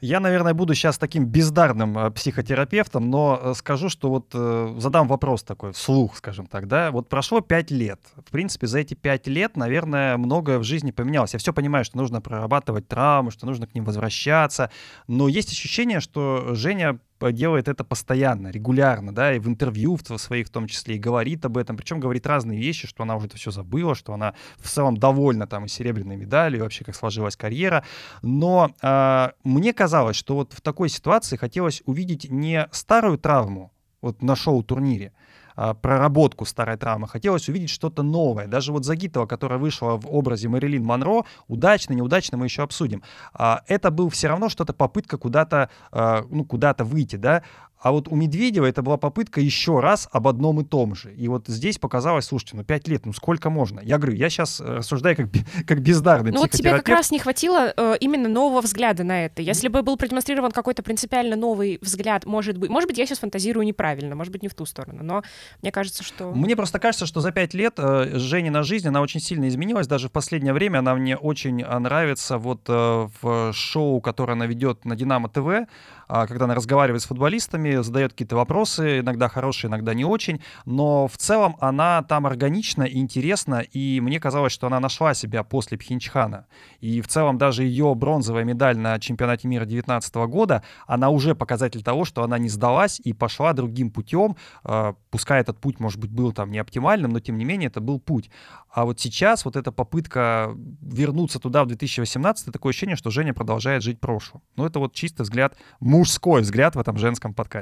Я, наверное, буду сейчас таким бездарным э, психотерапевтом, но э, скажу, что вот э, задам вопрос такой, вслух, скажем так, да, вот прошло пять лет. В принципе, за эти пять лет, наверное, многое в жизни поменялось. Я все понимаю, что нужно прорабатывать травмы, что нужно к ним возвращаться, но есть ощущение, что Женя делает это постоянно, регулярно, да, и в интервью в своих в том числе, и говорит об этом, причем говорит разные вещи, что она уже это все забыла, что она в целом довольна там и серебряной медалью, и вообще как сложилась карьера, но э, мне казалось, что вот в такой ситуации хотелось увидеть не старую травму, вот на шоу-турнире, а, проработку старой травмы. Хотелось увидеть что-то новое. Даже вот Загитова, которая вышла в образе Мэрилин Монро, удачно, неудачно мы еще обсудим. А, это был все равно что-то попытка куда-то, а, ну, куда-то выйти, да. А вот у Медведева это была попытка еще раз об одном и том же. И вот здесь показалось, слушайте, ну пять лет, ну сколько можно? Я говорю, я сейчас э, рассуждаю как, как бездарный Ну вот тебе как раз не хватило э, именно нового взгляда на это. Если бы был продемонстрирован какой-то принципиально новый взгляд, может быть, может быть, я сейчас фантазирую неправильно, может быть, не в ту сторону, но мне кажется, что... Мне просто кажется, что за пять лет э, Женина жизнь, она очень сильно изменилась, даже в последнее время она мне очень э, нравится вот э, в шоу, которое она ведет на Динамо ТВ, а, когда она разговаривает с футболистами, задает какие-то вопросы, иногда хорошие, иногда не очень, но в целом она там органична и интересна, и мне казалось, что она нашла себя после Пхенчхана. И в целом даже ее бронзовая медаль на чемпионате мира 2019 года, она уже показатель того, что она не сдалась и пошла другим путем, а, пускай этот путь, может быть, был там не оптимальным, но тем не менее это был путь. А вот сейчас вот эта попытка вернуться туда в 2018, такое ощущение, что Женя продолжает жить прошлым. Ну, это вот чистый взгляд, мужской взгляд в этом женском подкасте.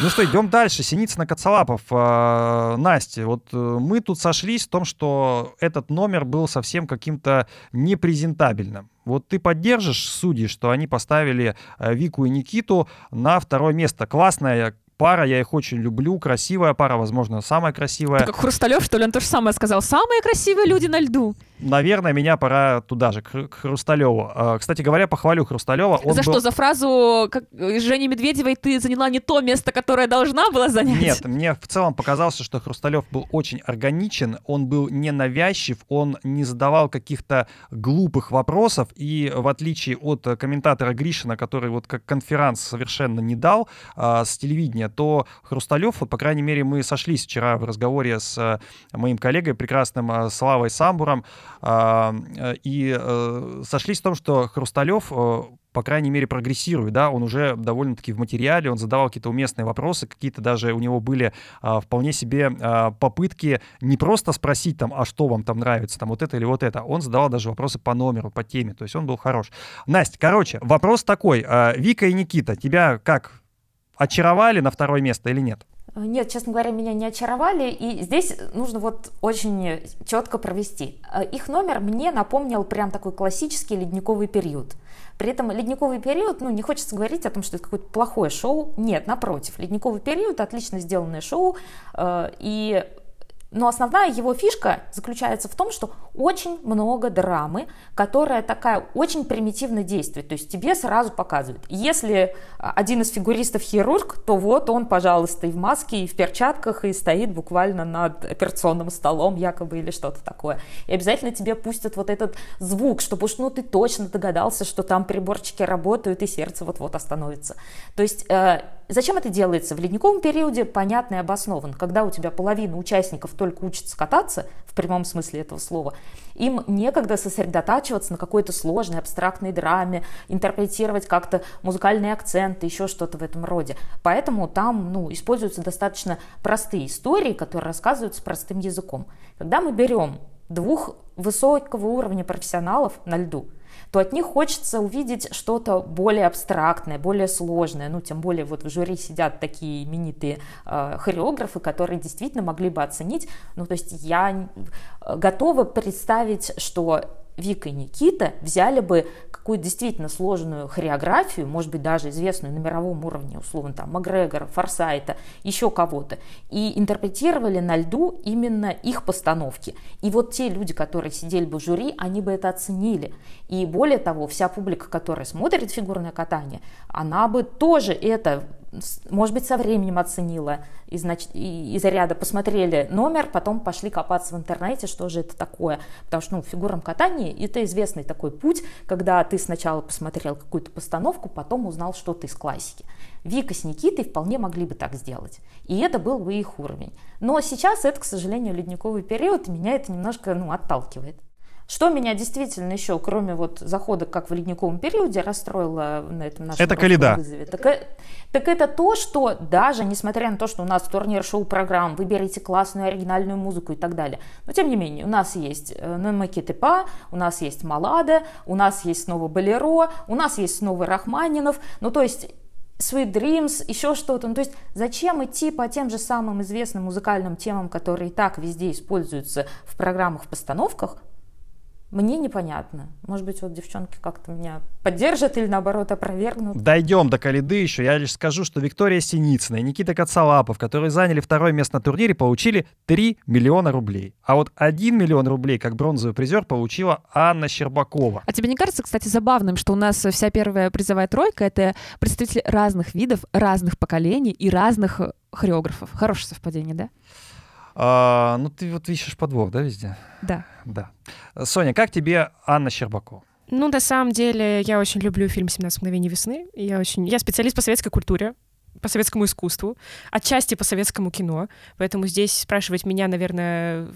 Ну что, идем дальше. Синицына Коцалапов. Э, Настя, вот э, мы тут сошлись в том, что этот номер был совсем каким-то непрезентабельным. Вот ты поддержишь судьи, что они поставили э, Вику и Никиту на второе место. Классная пара, я их очень люблю, красивая пара, возможно, самая красивая. Ты как Хрусталев, что ли, он то же самое сказал. Самые красивые люди на льду. Наверное, меня пора туда же, к, к Хрусталеву. А, кстати говоря, похвалю Хрусталева. Он за был... что, за фразу как, Жени Медведевой ты заняла не то место, которое должна была занять? Нет, мне в целом показалось, что Хрусталев был очень органичен, он был не навязчив, он не задавал каких-то глупых вопросов, и в отличие от комментатора Гришина, который вот как конферанс совершенно не дал а, с телевидения, то Хрусталев, вот, по крайней мере, мы сошлись вчера в разговоре с а, моим коллегой, прекрасным а, Славой Самбуром, и а, сошлись в том, что Хрусталев по крайней мере, прогрессирует, да, он уже довольно-таки в материале, он задавал какие-то уместные вопросы, какие-то даже у него были а, вполне себе а, попытки не просто спросить там, а что вам там нравится, там вот это или вот это, он задавал даже вопросы по номеру, по теме, то есть он был хорош. Настя, короче, вопрос такой, а, Вика и Никита, тебя как очаровали на второе место или нет? Э, нет, честно говоря, меня не очаровали, и здесь нужно вот очень четко провести. Э, их номер мне напомнил прям такой классический ледниковый период. При этом ледниковый период, ну, не хочется говорить о том, что это какое-то плохое шоу. Нет, напротив, ледниковый период, отлично сделанное шоу, э, и Но основная его фишка заключается в том, что очень много драмы, которая такая очень примитивно действует. То есть тебе сразу показывают, если один из фигуристов хирург, то вот он, пожалуйста, и в маске, и в перчатках, и стоит буквально над операционным столом якобы или что-то такое. И обязательно тебе пустят вот этот звук, чтобы уж ну ты точно догадался, что там приборчики работают, и сердце вот-вот остановится. То есть э, Зачем это делается? В ледниковом периоде понятно и обоснован. Когда у тебя половина участников только учатся кататься, в прямом смысле этого слова, им некогда сосредотачиваться на какой-то сложной абстрактной драме, интерпретировать как-то музыкальные акценты, еще что-то в этом роде. Поэтому там ну, используются достаточно простые истории, которые рассказываются простым языком. Когда мы берем двух высокого уровня профессионалов на льду – то от них хочется увидеть что-то более абстрактное, более сложное. Ну, тем более вот в жюри сидят такие именитые э, хореографы, которые действительно могли бы оценить. Ну, то есть я э, готова представить, что Вика и Никита взяли бы какую-то действительно сложную хореографию, может быть, даже известную на мировом уровне, условно, там, Макгрегора, Форсайта, еще кого-то, и интерпретировали на льду именно их постановки. И вот те люди, которые сидели бы в жюри, они бы это оценили. И более того, вся публика, которая смотрит фигурное катание, она бы тоже это может быть, со временем оценила из, из ряда посмотрели номер, потом пошли копаться в интернете, что же это такое. Потому что ну, в фигурном катании это известный такой путь, когда ты сначала посмотрел какую-то постановку, потом узнал что-то из классики. Вика с Никитой вполне могли бы так сделать. И это был бы их уровень. Но сейчас это, к сожалению, ледниковый период, и меня это немножко ну, отталкивает. Что меня действительно еще, кроме вот захода, как в ледниковом периоде, расстроило на этом нашем это Каледа. вызове, так, э, так это то, что даже несмотря на то, что у нас турнир шоу-программ, выберите классную оригинальную музыку и так далее, но тем не менее у нас есть э, Намакетепа, у нас есть Малада, у нас есть снова Болеро, у нас есть снова Рахманинов, ну то есть Sweet Dreams, еще что-то. Ну, то есть зачем идти по тем же самым известным музыкальным темам, которые и так везде используются в программах, в постановках, мне непонятно. Может быть, вот девчонки как-то меня поддержат или наоборот опровергнут. Дойдем до Калиды еще. Я лишь скажу, что Виктория Синицына и Никита Кацалапов, которые заняли второе место на турнире, получили 3 миллиона рублей. А вот 1 миллион рублей как бронзовый призер получила Анна Щербакова. А тебе не кажется, кстати, забавным, что у нас вся первая призовая тройка — это представители разных видов, разных поколений и разных хореографов? Хорошее совпадение, да? А, ну, ты вот ищешь подвох, да, везде? Да. Да. Соня, как тебе Анна Щербакова? Ну, на самом деле, я очень люблю фильм «17 мгновений весны». Я очень... Я специалист по советской культуре, по советскому искусству, отчасти по советскому кино. Поэтому здесь спрашивать меня, наверное,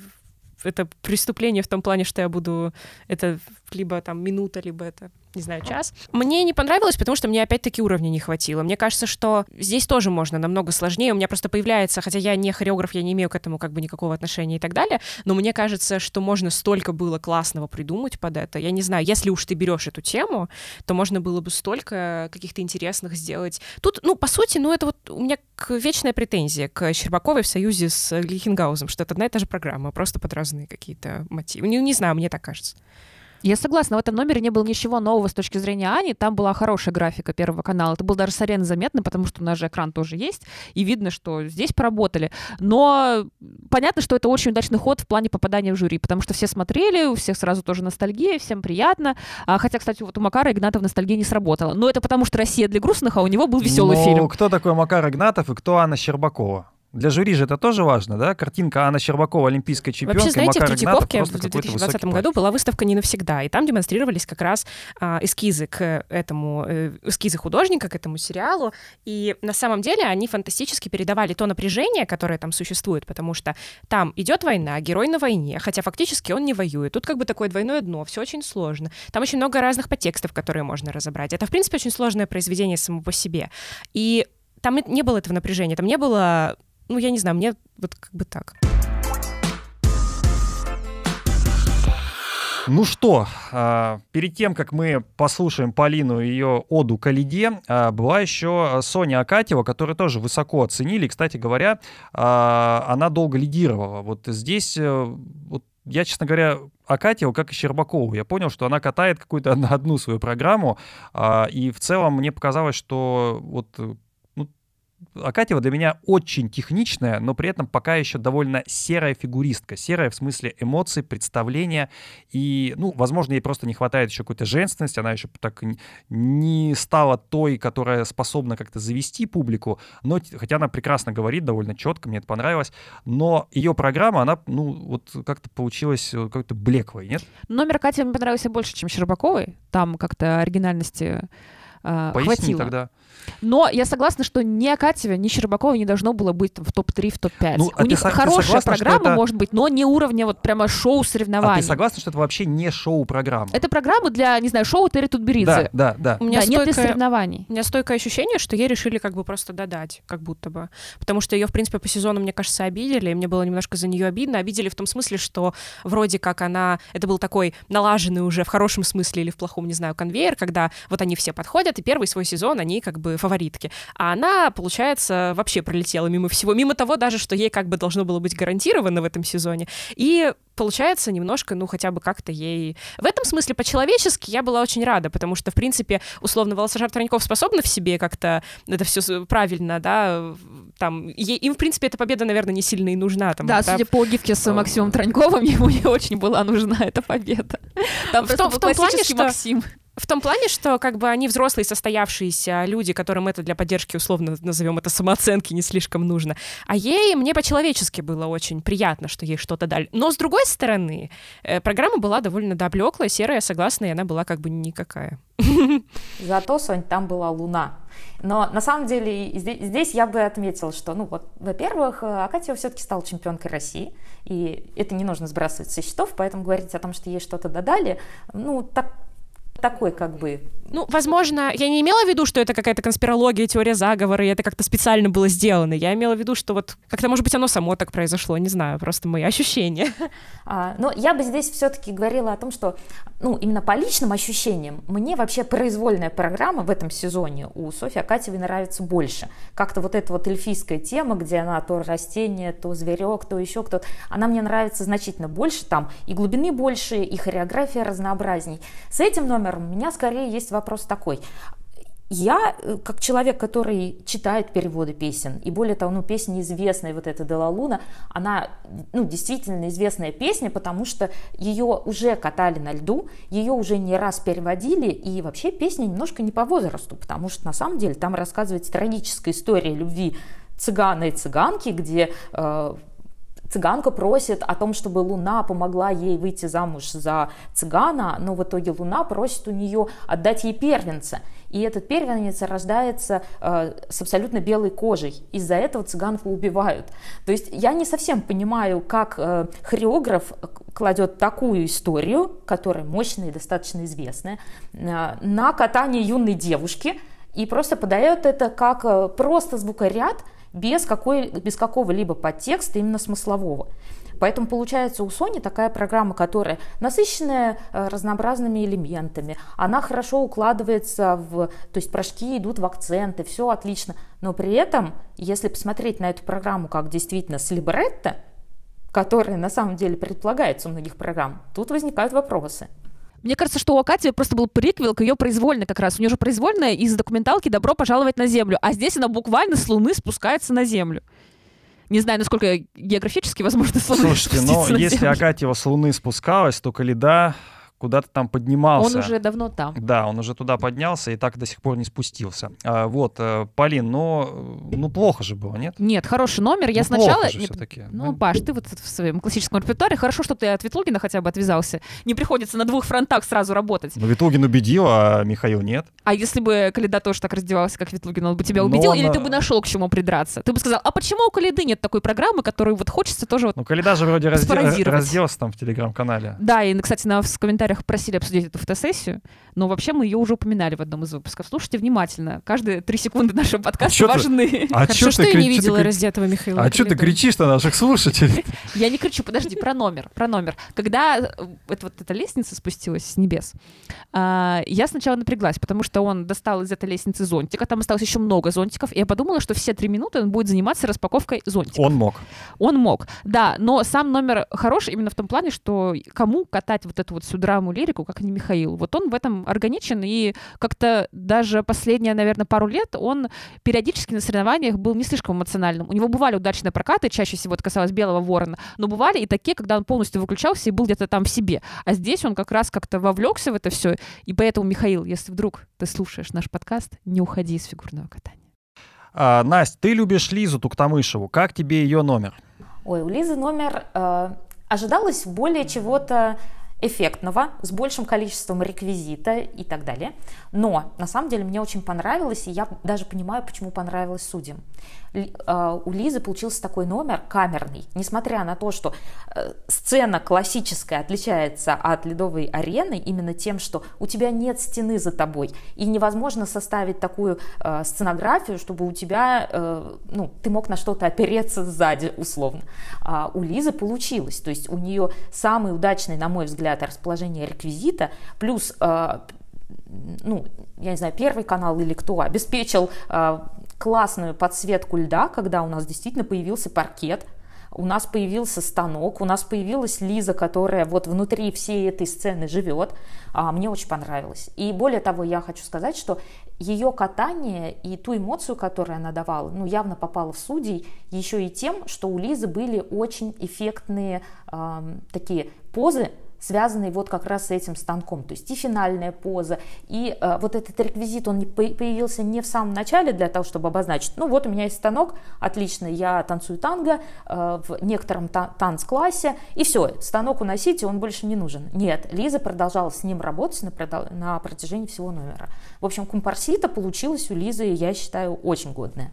это преступление в том плане, что я буду... Это либо там минута, либо это не знаю, час. Мне не понравилось, потому что мне опять-таки уровня не хватило. Мне кажется, что здесь тоже можно намного сложнее. У меня просто появляется, хотя я не хореограф, я не имею к этому как бы никакого отношения и так далее, но мне кажется, что можно столько было классного придумать под это. Я не знаю, если уж ты берешь эту тему, то можно было бы столько каких-то интересных сделать. Тут, ну, по сути, ну, это вот у меня вечная претензия к Щербаковой в союзе с Глихенгаузом, что это одна и та же программа, просто под разные какие-то мотивы. Не, не знаю, мне так кажется. Я согласна, в этом номере не было ничего нового с точки зрения Ани. Там была хорошая графика Первого канала. Это было даже с арены заметно, потому что у нас же экран тоже есть, и видно, что здесь поработали. Но понятно, что это очень удачный ход в плане попадания в жюри, потому что все смотрели, у всех сразу тоже ностальгия, всем приятно. А, хотя, кстати, вот у Макара Игнатова ностальгия не сработала. Но это потому, что Россия для грустных, а у него был веселый Но фильм. кто такой Макар Игнатов и кто Анна Щербакова? Для жюри же это тоже важно, да? Картинка Анна Щербакова, олимпийская чемпионка, Вообще, знаете, Макар в Третьяковке Игнатов, в 2020 году была выставка «Не навсегда», и там демонстрировались как раз а, эскизы к этому, э, эскизы художника к этому сериалу, и на самом деле они фантастически передавали то напряжение, которое там существует, потому что там идет война, герой на войне, хотя фактически он не воюет. Тут как бы такое двойное дно, все очень сложно. Там очень много разных подтекстов, которые можно разобрать. Это, в принципе, очень сложное произведение само по себе. И там не было этого напряжения, там не было ну, я не знаю, мне вот как бы так. Ну что, а, перед тем, как мы послушаем Полину ее оду Калиде, а, была еще Соня Акатьева, которую тоже высоко оценили. Кстати говоря, а, она долго лидировала. Вот здесь, э, вот я, честно говоря, Акатьева, как и Щербакову, я понял, что она катает какую-то одну свою программу, и в целом мне показалось, что вот Акатьева для меня очень техничная, но при этом пока еще довольно серая фигуристка. Серая в смысле эмоций, представления. И, ну, возможно, ей просто не хватает еще какой-то женственности. Она еще так не стала той, которая способна как-то завести публику. Но, хотя она прекрасно говорит, довольно четко, мне это понравилось. Но ее программа, она, ну, вот как-то получилась э, как-то блеклой, нет? Номер Кати мне понравился больше, чем Щербаковой. Там как-то оригинальности э, Поясни хватило. тогда. Но я согласна, что ни Акатьева, ни Щербакова не должно было быть там, в топ-3, в топ-5. Ну, а У них со- ты хорошая согласна, программа это- может быть, но не уровня вот прямо шоу А соревнований. ты согласна, что это вообще не шоу-программа? Это программа для, не знаю, шоу Терри Да, Тутберидзе. да, да. У меня Да, нет для стойкое- соревнований. У меня стойкое ощущение, что ей решили как бы просто додать, как будто бы. Потому что ее, в принципе, по сезону, мне кажется, обидели, и мне было немножко за нее обидно. Обидели в том смысле, что вроде как она... Это был такой налаженный уже в хорошем смысле или в плохом, не знаю, конвейер, когда вот они все подходят, и первый свой сезон они как бы фаворитки. А она, получается, вообще пролетела мимо всего. Мимо того даже, что ей как бы должно было быть гарантировано в этом сезоне. И получается немножко, ну, хотя бы как-то ей... В этом смысле, по-человечески, я была очень рада, потому что, в принципе, условно, Волосожар Тройников способна в себе как-то это все правильно, да, там, ей- им, в принципе, эта победа, наверное, не сильно и нужна. Там, Да, да, судя по гифке с Максимом Троньковым, ему не очень была нужна эта победа. Там В том- в том плане, что- Максим. В том плане, что как бы они взрослые, состоявшиеся люди, которым это для поддержки, условно назовем это самооценки, не слишком нужно. А ей, мне по-человечески было очень приятно, что ей что-то дали. Но, с другой стороны, э, программа была довольно доблеклая, серая, согласна, и она была как бы никакая. Зато, Сонь, там была луна. Но на самом деле здесь я бы отметила, что, ну вот, во-первых, э, Акатьева все-таки стала чемпионкой России, и это не нужно сбрасывать со счетов, поэтому говорить о том, что ей что-то додали, ну, так, такой как бы Ну, возможно, я не имела в виду, что это какая-то конспирология, теория заговора, и это как-то специально было сделано. Я имела в виду, что вот как-то, может быть, оно само так произошло, не знаю, просто мои ощущения. А, Но я бы здесь все-таки говорила о том, что ну, именно по личным ощущениям мне вообще произвольная программа в этом сезоне у Софьи Акатьевой нравится больше. Как-то вот эта вот эльфийская тема, где она то растение, то зверек, то еще кто-то, она мне нравится значительно больше, там и глубины больше, и хореография разнообразней. С этим номером у меня скорее есть вопрос такой. Я, э, как человек, который читает переводы песен, и более того, ну, песня известная, вот эта Дела Луна, она, ну, действительно известная песня, потому что ее уже катали на льду, ее уже не раз переводили, и вообще песня немножко не по возрасту, потому что на самом деле там рассказывается трагическая история любви цыгана и цыганки, где э, цыганка просит о том, чтобы Луна помогла ей выйти замуж за цыгана, но в итоге Луна просит у нее отдать ей первенца. И этот первенец рождается э, с абсолютно белой кожей. Из-за этого цыганку убивают. То есть я не совсем понимаю, как э, хореограф кладет такую историю, которая мощная и достаточно известная, э, на катание юной девушки и просто подает это как э, просто звукоряд, без, какой, без какого-либо подтекста именно смыслового. Поэтому получается у Sony такая программа, которая насыщенная э, разнообразными элементами, она хорошо укладывается в, то есть прыжки идут в акценты, все отлично, но при этом, если посмотреть на эту программу как действительно с либретто, которая на самом деле предполагается у многих программ, тут возникают вопросы. Мне кажется, что у Акати просто был приквел к ее произвольной как раз. У нее же произвольная из документалки «Добро пожаловать на Землю», а здесь она буквально с Луны спускается на Землю. Не знаю, насколько географически возможно с Луны Слушайте, но на если. Акатьева с Луны спускалась, то Каледа куда-то там поднимался. Он уже давно там. Да, он уже туда поднялся и так до сих пор не спустился. А, вот, э, Полин, но ну плохо же было, нет? Нет, хороший номер. Я Ну, сначала... плохо же не- всё-таки, Ну. Паш, ты вот в своем классическом репертуаре. Хорошо, что ты от Ветлугина хотя бы отвязался. Не приходится на двух фронтах сразу работать. Ну, Витулгин убедил, а Михаил нет. А если бы Каледа тоже так раздевался, как Ветлугин, он бы тебя Но убедил, он, или ты э, бы нашел к чему придраться? Ты бы сказал, а почему у Каледы нет такой программы, которую вот хочется тоже вот Ну, Каледа же вроде разде- разделся там в телеграм-канале. Да, и, кстати, нас в комментариях просили обсудить эту фотосессию, но вообще мы ее уже упоминали в одном из выпусков. Слушайте внимательно. Каждые три секунды нашего подкаста чё ты- важны. А Хорошо, что ты я не ты видела кри- раздетого Михаила. А что ты кричишь на наших слушателей? Я не кричу, подожди, про номер, про номер. Когда э, это, вот эта лестница спустилась с небес, а, я сначала напряглась, потому что он достал из этой лестницы зонтик, а там осталось еще много зонтиков, и я подумала, что все три минуты он будет заниматься распаковкой зонтиков. Он мог. Он мог, да, но сам номер хороший именно в том плане, что кому катать вот эту вот всю драму самую лирику, как не Михаил. Вот он в этом органичен, и как-то даже последние, наверное, пару лет он периодически на соревнованиях был не слишком эмоциональным. У него бывали удачные прокаты, чаще всего это касалось Белого Ворона, но бывали и такие, когда он полностью выключался и был где-то там в себе. А здесь он как раз как-то вовлекся в это все, и поэтому, Михаил, если вдруг ты слушаешь наш подкаст, не уходи из фигурного катания. А, Настя, ты любишь Лизу Туктамышеву. Как тебе ее номер? Ой, у Лизы номер э, ожидалось более чего-то эффектного, с большим количеством реквизита и так далее. Но на самом деле мне очень понравилось, и я даже понимаю, почему понравилось судьям. А, у Лизы получился такой номер камерный, несмотря на то, что э, сцена классическая отличается от ледовой арены именно тем, что у тебя нет стены за тобой, и невозможно составить такую э, сценографию, чтобы у тебя, э, ну, ты мог на что-то опереться сзади, условно. А у Лизы получилось, то есть у нее самый удачный, на мой взгляд, расположение реквизита, плюс ну, я не знаю, первый канал или кто обеспечил классную подсветку льда, когда у нас действительно появился паркет, у нас появился станок, у нас появилась Лиза, которая вот внутри всей этой сцены живет. А, мне очень понравилось. И более того, я хочу сказать, что ее катание и ту эмоцию, которую она давала, ну, явно попала в судей еще и тем, что у Лизы были очень эффектные э, такие позы, связанный вот как раз с этим станком. То есть и финальная поза, и э, вот этот реквизит, он не появился не в самом начале для того, чтобы обозначить, ну вот у меня есть станок, отлично, я танцую танго э, в некотором та- танц-классе, и все, станок уносите, он больше не нужен. Нет, Лиза продолжала с ним работать на, на протяжении всего номера. В общем, компарсита получилась у Лизы, я считаю, очень годная.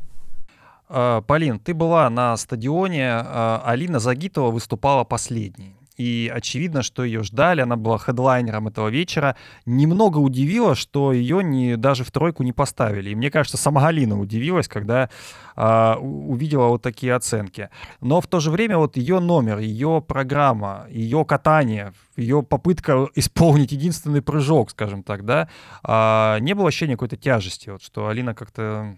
Э, Полин, ты была на стадионе, э, Алина Загитова выступала последней и очевидно, что ее ждали, она была хедлайнером этого вечера. Немного удивило, что ее не, даже в тройку не поставили. И мне кажется, сама Галина удивилась, когда э, увидела вот такие оценки. Но в то же время вот ее номер, ее программа, ее катание, ее попытка исполнить единственный прыжок, скажем так, да, э, не было ощущения какой-то тяжести, вот, что Алина как-то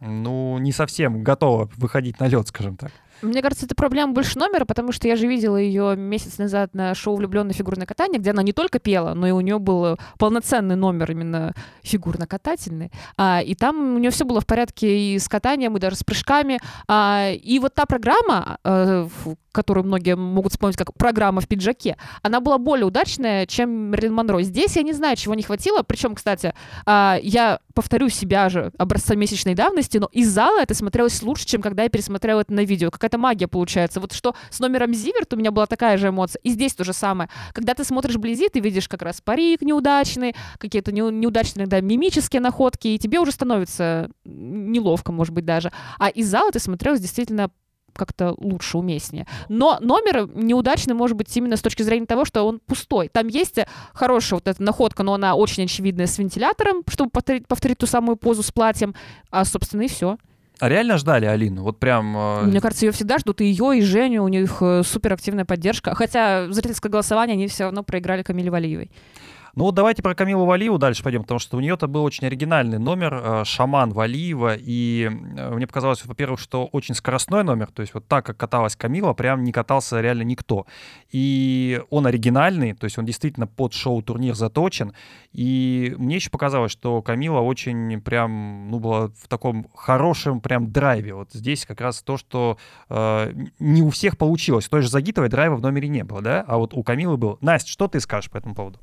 ну, не совсем готова выходить на лед, скажем так. Мне кажется, это проблема больше номера, потому что я же видела ее месяц назад на шоу «Влюбленное фигурное катание», где она не только пела, но и у нее был полноценный номер именно фигурно-катательный. А, и там у нее все было в порядке и с катанием, и даже с прыжками. А, и вот та программа, а, которую многие могут вспомнить как программа в пиджаке, она была более удачная, чем Мерлин Монро. Здесь я не знаю, чего не хватило. Причем, кстати, а, я повторю себя же образца месячной давности, но из зала это смотрелось лучше, чем когда я пересмотрела это на видео. Какая-то магия получается. Вот что с номером Зиверт у меня была такая же эмоция. И здесь то же самое. Когда ты смотришь вблизи, ты видишь как раз парик неудачный, какие-то неудачные иногда мимические находки, и тебе уже становится неловко, может быть, даже. А из зала ты смотрелась действительно как-то лучше, уместнее. Но номер неудачный может быть именно с точки зрения того, что он пустой. Там есть хорошая вот эта находка, но она очень очевидная с вентилятором, чтобы повторить, повторить ту самую позу с платьем, а, собственно, и все. А реально ждали Алину? Вот прям... Э, Мне кажется, ее всегда ждут, и ее, и Женю, у них э, суперактивная поддержка. Хотя зрительское голосование они все равно проиграли Камиле Валиевой. Ну вот давайте про Камилу Валиеву дальше пойдем, потому что у нее-то был очень оригинальный номер э, «Шаман Валиева», и э, мне показалось, во-первых, что очень скоростной номер, то есть вот так, как каталась Камила, прям не катался реально никто. И он оригинальный, то есть он действительно под шоу-турнир заточен, и мне еще показалось, что Камила очень прям, ну, была в таком хорошем прям драйве. Вот здесь как раз то, что э, не у всех получилось. Той же Загитовой драйва в номере не было, да, а вот у Камилы был. Настя, что ты скажешь по этому поводу?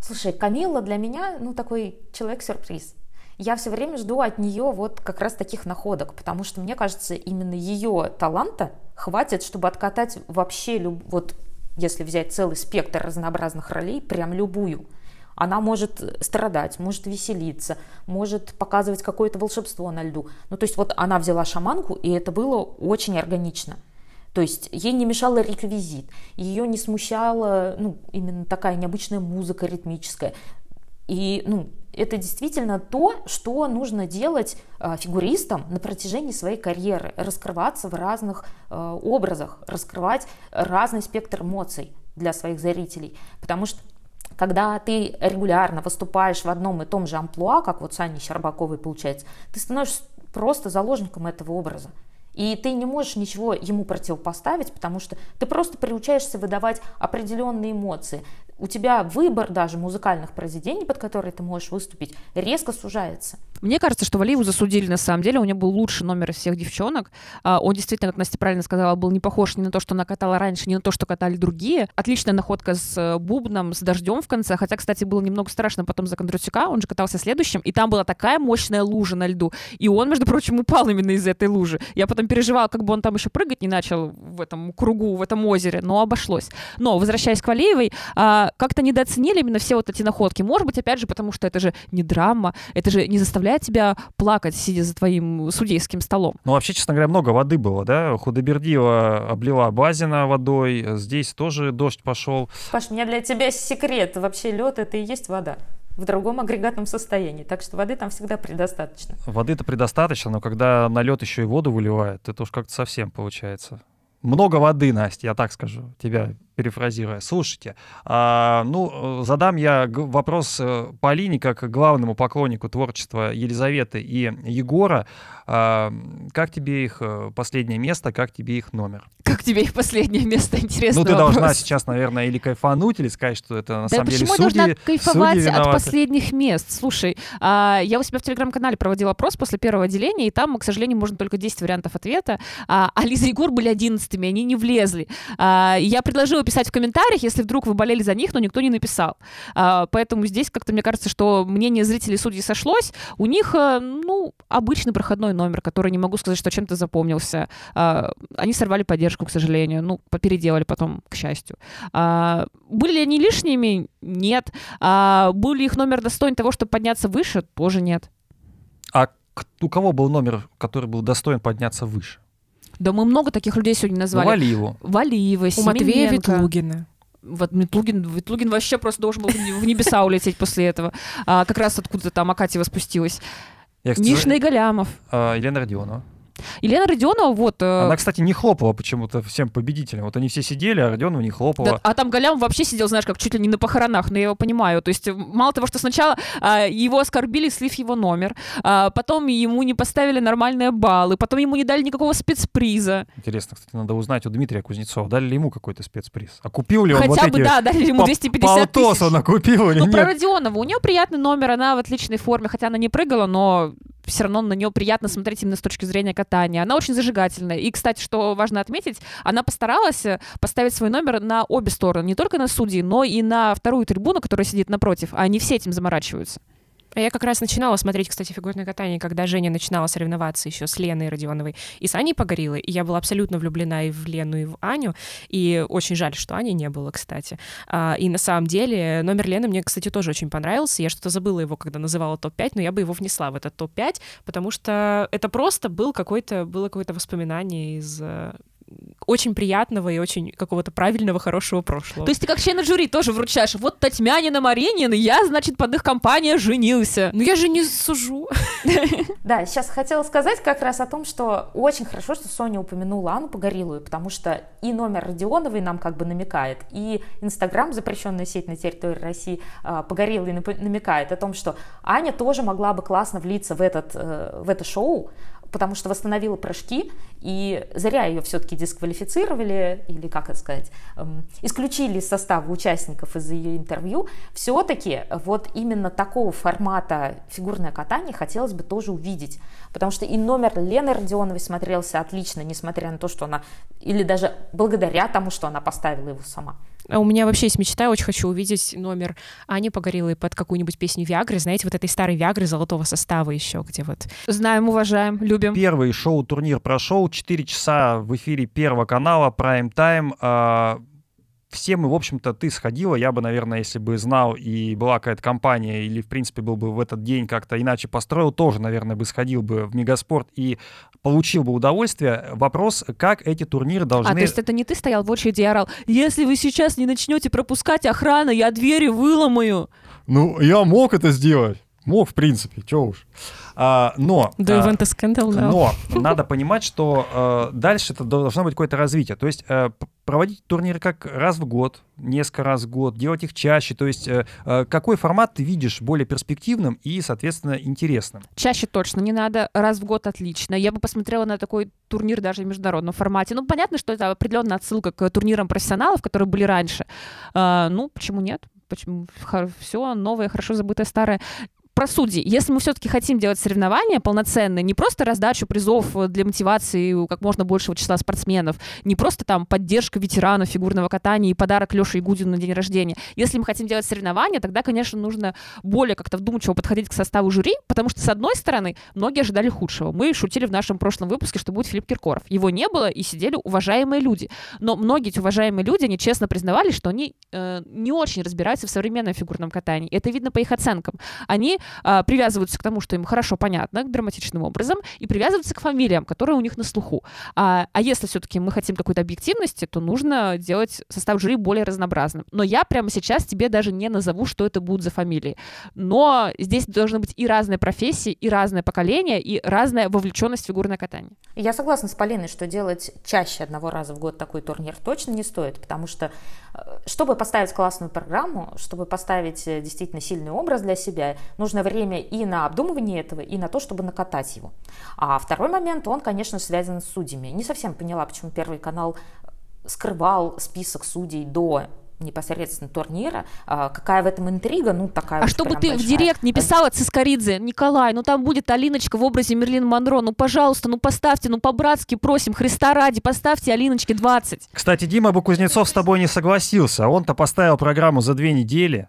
Слушай, Камилла для меня, ну, такой человек-сюрприз. Я все время жду от нее вот как раз таких находок, потому что мне кажется, именно ее таланта хватит, чтобы откатать вообще, люб... вот если взять целый спектр разнообразных ролей, прям любую. Она может страдать, может веселиться, может показывать какое-то волшебство на льду. Ну, то есть вот она взяла шаманку, и это было очень органично. То есть ей не мешал реквизит, ее не смущала ну, именно такая необычная музыка ритмическая. И ну, это действительно то, что нужно делать э, фигуристам на протяжении своей карьеры, раскрываться в разных э, образах, раскрывать разный спектр эмоций для своих зрителей. Потому что когда ты регулярно выступаешь в одном и том же амплуа, как вот с Аней Щербаковой получается, ты становишься просто заложником этого образа. И ты не можешь ничего ему противопоставить, потому что ты просто приучаешься выдавать определенные эмоции. У тебя выбор даже музыкальных произведений, под которые ты можешь выступить, резко сужается. Мне кажется, что Валиеву засудили на самом деле. У него был лучший номер из всех девчонок. А, он действительно, как Настя правильно сказала, был не похож ни на то, что она катала раньше, ни на то, что катали другие. Отличная находка с э, бубном, с дождем в конце. Хотя, кстати, было немного страшно потом за Кондратюка. Он же катался следующим. И там была такая мощная лужа на льду. И он, между прочим, упал именно из этой лужи. Я потом переживала, как бы он там еще прыгать не начал в этом кругу, в этом озере. Но обошлось. Но, возвращаясь к Валиевой, а, как-то недооценили именно все вот эти находки. Может быть, опять же, потому что это же не драма. Это же не заставляет тебя плакать, сидя за твоим судейским столом. Ну, вообще, честно говоря, много воды было, да? Худобердиева облила Базина водой, здесь тоже дождь пошел. Паш, у меня для тебя секрет. Вообще лед — это и есть вода в другом агрегатном состоянии. Так что воды там всегда предостаточно. Воды-то предостаточно, но когда на лед еще и воду выливают, это уж как-то совсем получается. Много воды, Настя, я так скажу, тебя перефразируя. Слушайте, а, ну, задам я вопрос э, Полине, как главному поклоннику творчества Елизаветы и Егора. А, как тебе их э, последнее место, как тебе их номер? Как тебе их последнее место, интересно. Ну, ты вопрос. должна сейчас, наверное, или кайфануть, или сказать, что это на да самом деле почему судьи, я должна кайфовать от последних мест? Слушай, а, я у себя в телеграм-канале проводила опрос после первого отделения, и там, к сожалению, можно только 10 вариантов ответа. А, а Лиза и Егор были одиннадцатыми, они не влезли. А, я предложила писать в комментариях, если вдруг вы болели за них, но никто не написал. А, поэтому здесь как-то мне кажется, что мнение зрителей судей сошлось. У них, э, ну, обычный проходной номер, который не могу сказать, что чем-то запомнился. А, они сорвали поддержку, к сожалению. Ну, переделали потом, к счастью. А, были ли они лишними? Нет. А, был ли их номер достоин того, чтобы подняться выше? Тоже нет. А у кого был номер, который был достоин подняться выше? Да мы много таких людей сегодня Ну, назвали. Валиеву. Валиева, У Матвея. Ветлугина. Вот Ветлугин, Ветлугин вообще просто должен был в не- в небеса улететь после этого. А, как раз откуда-то там Акатьева спустилась. Я, кстати, Мишна и Галямов. а, Елена Родионова. Елена Родионова, вот... э, Она, кстати, не хлопала почему-то всем победителям. Вот они все сидели, а Родионова не хлопала. да, а там Галямов вообще сидел, знаешь, как чуть ли не на похоронах, но я его понимаю. То есть э, мало того, что сначала а, его оскорбили, слив его номер, а, потом ему не поставили нормальные баллы, потом ему не дали никакого спецприза. Интересно, кстати, надо узнать у Дмитрия Кузнецова, дали ли ему какой-то спецприз. А купил ли он Хотя вот бы, эти... да, дали ему по- 250 полтос тысяч. она купила или Ну, про нет? Родионову. У нее приятный номер, она в отличной форме, хотя она не прыгала, но все равно на нее приятно смотреть именно с точки зрения катания. Она очень зажигательная. И, кстати, что важно отметить, она постаралась э, поставить свой номер на обе стороны. Не только на судьи, но и на вторую трибуну, которая сидит напротив. А они все этим заморачиваются. А я как раз начинала смотреть, кстати, фигурное катание, когда Женя начинала соревноваться еще с Леной Родионовой и с Аней Погорелой. И я была абсолютно влюблена и в Лену, и в Аню. И очень жаль, что Ани не было, кстати. А, и на самом деле номер Лены мне, кстати, тоже очень понравился. Я что-то забыла его, когда называла топ-5, но я бы его внесла в этот топ-5, потому что это просто был какой-то, было какое-то воспоминание из э, очень приятного и очень какого-то правильного, хорошего прошлого. То есть ты как член жюри тоже вручаешь. Вот Татьмянина Маринин, я, значит, под их компания женился. ну я же не сужу. Да, сейчас хотела сказать как раз о том, что очень хорошо, что Соня упомянула Анну Погорелую, потому что и номер Родионовой нам как бы намекает, и Инстаграм, запрещенная сеть на территории России, а, Погорелой нап- намекает о том, что Аня тоже могла бы классно влиться в, этот, э, в это шоу, потому что восстановила прыжки, и зря ее все-таки дисквалифицировали, или как это сказать, эм, исключили из состава участников из-за ее интервью. Все-таки вот именно такого формата фигурное катание хотелось бы тоже увидеть, потому что и номер Лены Родионовой смотрелся отлично, несмотря на то, что она, или даже благодаря тому, что она поставила его сама. А у меня вообще есть мечта, я очень хочу увидеть номер Ани Погорелой под какую-нибудь песню Виагры, знаете, вот этой старой Виагры золотого состава еще, где вот... Знаем, уважаем, любим. Первый шоу-турнир прошел, 4 часа в эфире Первого канала, прайм тайм. Все мы, в общем-то, ты сходила, я бы, наверное, если бы знал и была какая-то компания, или, в принципе, был бы в этот день как-то иначе построил, тоже, наверное, бы сходил бы в Мегаспорт и получил бы удовольствие. Вопрос, как эти турниры должны... А, то есть это не ты стоял в очереди и орал, если вы сейчас не начнете пропускать охрану, я двери выломаю. Ну, я мог это сделать. Мог, в принципе, чё уж. А, но... Do you а, want a scandal now? Но надо понимать, что э, дальше это должно быть какое-то развитие. То есть э, проводить турниры как раз в год, несколько раз в год, делать их чаще? То есть э, э, какой формат ты видишь более перспективным и, соответственно, интересным? Чаще точно не надо, раз в год отлично. Я бы посмотрела на такой турнир даже в международном формате. Ну, понятно, что это определенная отсылка к турнирам профессионалов, которые были раньше. А, ну, почему нет? Почему все новое, хорошо забытое старое про судей. Если мы все-таки хотим делать соревнования полноценные, не просто раздачу призов для мотивации у как можно большего числа спортсменов, не просто там поддержка ветеранов фигурного катания и подарок Леше Игудину на день рождения. Если мы хотим делать соревнования, тогда, конечно, нужно более как-то вдумчиво подходить к составу жюри, потому что, с одной стороны, многие ожидали худшего. Мы шутили в нашем прошлом выпуске, что будет Филипп Киркоров. Его не было, и сидели уважаемые люди. Но многие эти уважаемые люди, они честно признавали, что они э, не очень разбираются в современном фигурном катании. Это видно по их оценкам. Они э, привязываются к тому, что им хорошо понятно, драматичным образом, и привязываются к фамилиям, которые у них на слуху. А, а если все-таки мы хотим какой-то объективности, то нужно делать состав жюри более разнообразным. Но я прямо сейчас тебе даже не назову, что это будут за фамилии. Но здесь должны быть и разные профессии, и разное поколение, и разная вовлеченность в фигурное катание. Я согласна с Полиной, что делать чаще одного раза в год такой турнир точно не стоит, потому что чтобы поставить классную программу, чтобы поставить э, действительно сильный образ для себя, нужно время и на обдумывание этого, и на то, чтобы накатать его. А второй момент, он, конечно, связан с судьями. Не совсем поняла, почему Первый канал скрывал список судей до непосредственно турнира. А, какая в этом интрига? Ну, такая А чтобы ты большая. в директ не писала Цискоридзе, Николай, ну там будет Алиночка в образе Мерлин Монро, ну, пожалуйста, ну поставьте, ну по-братски просим, Христа ради, поставьте Алиночке 20. Кстати, Дима бы Кузнецов с тобой не согласился. Он-то поставил программу за две недели.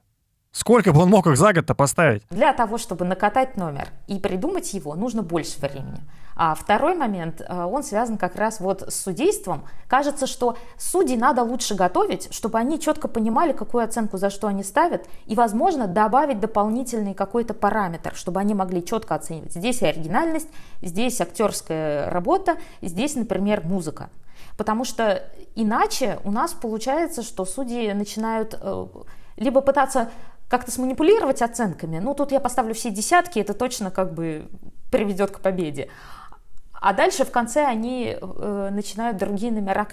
Сколько бы он мог их за год-то поставить? Для того, чтобы накатать номер и придумать его, нужно больше времени. А второй момент, э, он связан как раз вот с судейством. Кажется, что судей надо лучше готовить, чтобы они четко понимали, какую оценку за что они ставят, и, возможно, добавить дополнительный какой-то параметр, чтобы они могли четко оценивать. Здесь оригинальность, здесь актерская работа, здесь, например, музыка. Потому что иначе у нас получается, что судьи начинают э, либо пытаться как-то сманипулировать оценками. Ну, тут я поставлю все десятки, это точно как бы приведет к победе. А дальше в конце они э, начинают другие номера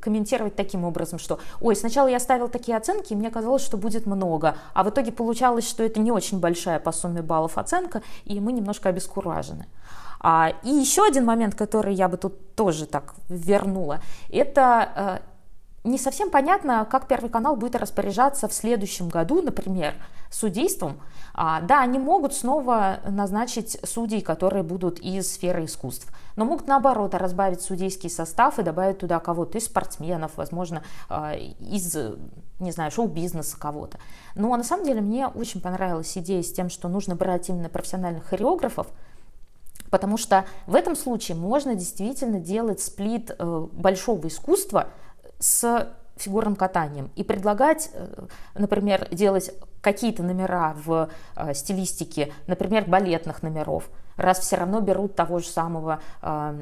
комментировать таким образом, что «Ой, сначала я ставил такие оценки, и мне казалось, что будет много, а в итоге получалось, что это не очень большая по сумме баллов оценка, и мы немножко обескуражены». А, и еще один момент, который я бы тут тоже так вернула, это э, не совсем понятно, как Первый канал будет распоряжаться в следующем году, например, судейством. А, да, они могут снова назначить судей, которые будут из сферы искусств, но могут наоборот разбавить судейский состав и добавить туда кого-то из спортсменов, возможно, а, из, не знаю, шоу-бизнеса кого-то. Но на самом деле мне очень понравилась идея с тем, что нужно брать именно профессиональных хореографов, Потому что в этом случае можно действительно делать сплит э, большого искусства с фигурным катанием и предлагать, э, например, делать какие-то номера в э, стилистике, например, балетных номеров, раз все равно берут того же самого, э,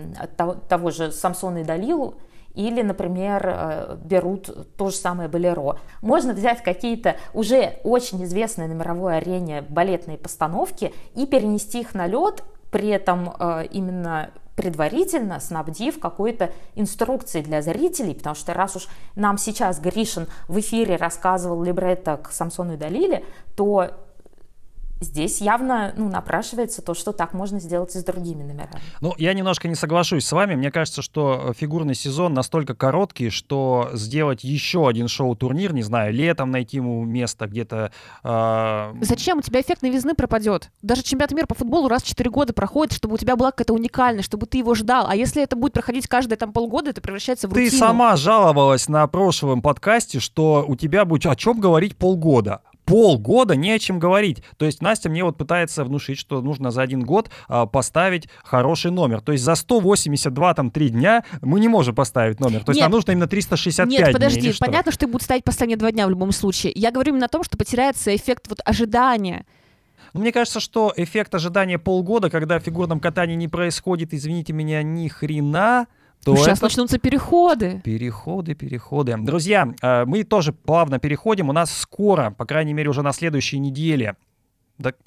того, же Самсона и Далилу, или, например, берут то же самое балеро. Можно взять какие-то уже очень известные на мировой арене балетные постановки и перенести их на лед, при этом именно предварительно снабдив какой-то инструкцией для зрителей, потому что раз уж нам сейчас Гришин в эфире рассказывал либретто к Самсону и Далиле, то здесь явно ну, напрашивается то, что так можно сделать и с другими номерами. Ну, я немножко не соглашусь с вами. Мне кажется, что фигурный сезон настолько короткий, что сделать еще один шоу-турнир, не знаю, летом найти ему место где-то... Э... Зачем? У тебя эффект новизны пропадет. Даже чемпионат мира по футболу раз в 4 года проходит, чтобы у тебя была какая-то уникальность, чтобы ты его ждал. А если это будет проходить каждые там полгода, это превращается в рутину. Ты сама жаловалась на прошлом подкасте, что у тебя будет о чем говорить полгода полгода не о чем говорить. То есть Настя мне вот пытается внушить, что нужно за один год а, поставить хороший номер. То есть за 182 там 3 дня мы не можем поставить номер. То есть нет, нам нужно именно 365 Нет, подожди, дней, понятно, что ты будешь ставить последние два дня в любом случае. Я говорю именно о том, что потеряется эффект вот ожидания. Ну, мне кажется, что эффект ожидания полгода, когда в фигурном катании не происходит, извините меня, ни хрена, то Сейчас это... начнутся переходы. Переходы, переходы. Друзья, э, мы тоже плавно переходим. У нас скоро, по крайней мере, уже на следующей неделе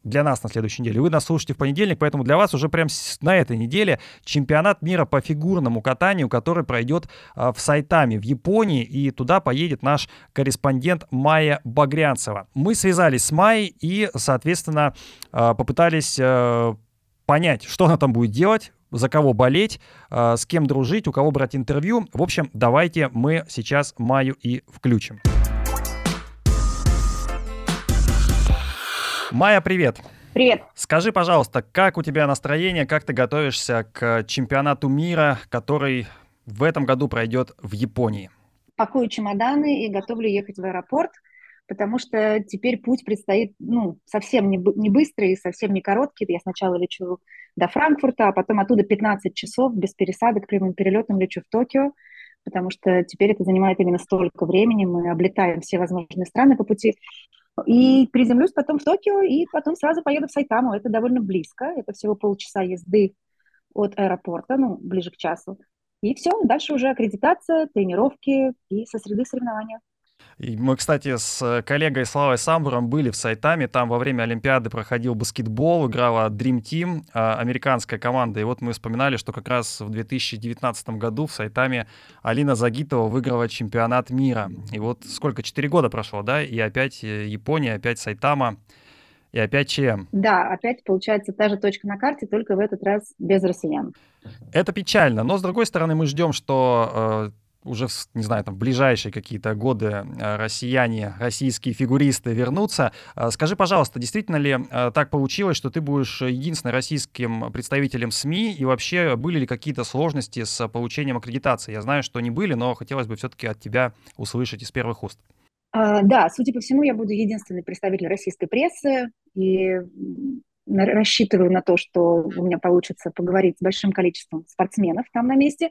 для нас на следующей неделе. Вы нас слушаете в понедельник, поэтому для вас уже прям на этой неделе чемпионат мира по фигурному катанию, который пройдет а, в Сайтаме в Японии, и туда поедет наш корреспондент Майя Багрянцева. Мы связались с Майей и, соответственно, а, попытались понять, что она там будет делать, за кого болеть, с кем дружить, у кого брать интервью. В общем, давайте мы сейчас Майю и включим. Майя, привет. Привет. Скажи, пожалуйста, как у тебя настроение, как ты готовишься к чемпионату мира, который в этом году пройдет в Японии? Пакую чемоданы и готовлю ехать в аэропорт, потому что теперь путь предстоит ну, совсем не, не быстрый, совсем не короткий. Я сначала лечу до Франкфурта, а потом оттуда 15 часов без пересадок прямым перелетом лечу в Токио, потому что теперь это занимает именно столько времени. Мы облетаем все возможные страны по пути. И приземлюсь потом в Токио, и потом сразу поеду в Сайтаму. Это довольно близко, это всего полчаса езды от аэропорта, ну, ближе к часу. И все, дальше уже аккредитация, тренировки и со среды соревнования. И мы, кстати, с коллегой Славой Самбуром были в Сайтаме. Там во время Олимпиады проходил баскетбол, играла Dream Team, а, американская команда. И вот мы вспоминали, что как раз в 2019 году в Сайтаме Алина Загитова выиграла чемпионат мира. И вот сколько, четыре года прошло, да? И опять э, Япония, опять Сайтама. И опять ЧМ. Да, опять получается та же точка на карте, только в этот раз без россиян. Это печально, но с другой стороны мы ждем, что э, уже, не знаю, там, в ближайшие какие-то годы э, россияне, российские фигуристы вернутся. Э, скажи, пожалуйста, действительно ли э, так получилось, что ты будешь единственным российским представителем СМИ, и вообще были ли какие-то сложности с получением аккредитации? Я знаю, что не были, но хотелось бы все-таки от тебя услышать из первых уст. А, да, судя по всему, я буду единственный представитель российской прессы, и рассчитываю на то, что у меня получится поговорить с большим количеством спортсменов там на месте.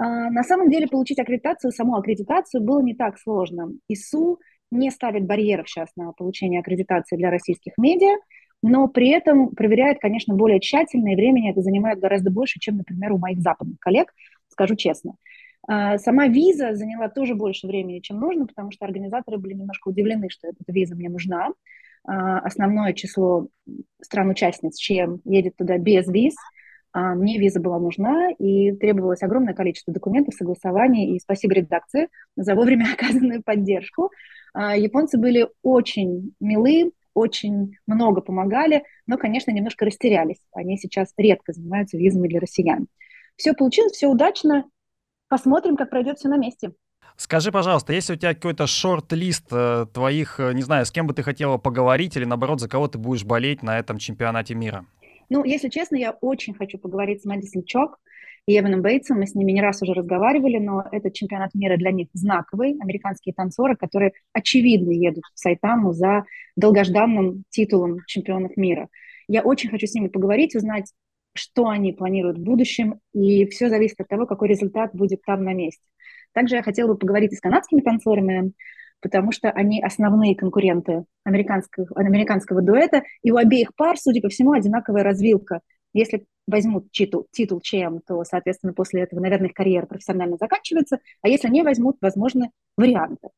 А, на самом деле получить аккредитацию, саму аккредитацию было не так сложно. ИСУ не ставит барьеров сейчас на получение аккредитации для российских медиа, но при этом проверяет, конечно, более тщательно, и времени это занимает гораздо больше, чем, например, у моих западных коллег, скажу честно. А, сама виза заняла тоже больше времени, чем нужно, потому что организаторы были немножко удивлены, что эта виза мне нужна. А, основное число стран-участниц, чем едет туда без виз. А, мне виза была нужна, и требовалось огромное количество документов, согласований, и спасибо редакции за вовремя оказанную поддержку. А, японцы были очень милы, очень много помогали, но, конечно, немножко растерялись. Они сейчас редко занимаются визами для россиян. Все получилось, все удачно. Посмотрим, как пройдет все на месте. Скажи, пожалуйста, есть у тебя какой-то шорт-лист э, твоих, э, не знаю, с кем бы ты хотела поговорить или, наоборот, за кого ты будешь болеть на этом чемпионате мира? Ну, если честно, я очень хочу поговорить с Мэдисон Чок и Эваном Бейтсом. Мы с ними не раз уже разговаривали, но этот чемпионат мира для них знаковый. Американские танцоры, которые очевидно едут в Сайтаму за долгожданным титулом чемпионов мира. Я очень хочу с ними поговорить, узнать, что они планируют в будущем, и все зависит от того, какой результат будет там на месте. Также я хотела бы поговорить и с канадскими танцорами, потому что они основные конкуренты американского, американского дуэта, и у обеих пар, судя по всему, одинаковая развилка. Если возьмут титул, титул ЧМ, то, соответственно, после этого, наверное, их карьера профессионально заканчивается, а если не возьмут, возможны варианты.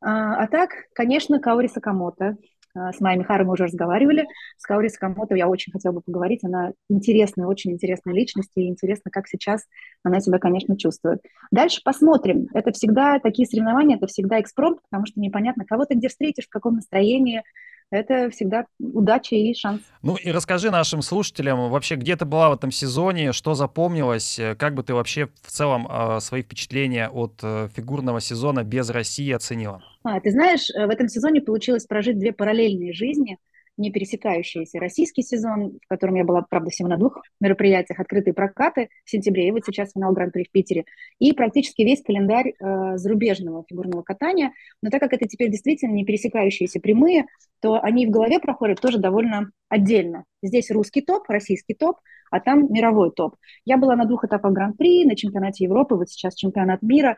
А, а так, конечно, Каори Сакамото, с Майей Михарой мы уже разговаривали. С Каори Сакамото я очень хотела бы поговорить. Она интересная, очень интересная личность, и интересно, как сейчас она себя, конечно, чувствует. Дальше посмотрим. Это всегда такие соревнования, это всегда экспромт, потому что непонятно, кого ты где встретишь, в каком настроении, это всегда удача и шанс. Ну и расскажи нашим слушателям вообще, где ты была в этом сезоне, что запомнилось, как бы ты вообще в целом э, свои впечатления от э, фигурного сезона без России оценила? А, ты знаешь, э, в этом сезоне получилось прожить две параллельные жизни – не пересекающиеся. Российский сезон, в котором я была, правда, всего на двух мероприятиях, открытые прокаты в сентябре, и вот сейчас финал Гран-при в Питере, и практически весь календарь э, зарубежного фигурного катания. Но так как это теперь действительно не пересекающиеся прямые, то они в голове проходят тоже довольно отдельно. Здесь русский топ, российский топ, а там мировой топ. Я была на двух этапах Гран-при, на чемпионате Европы, вот сейчас чемпионат мира,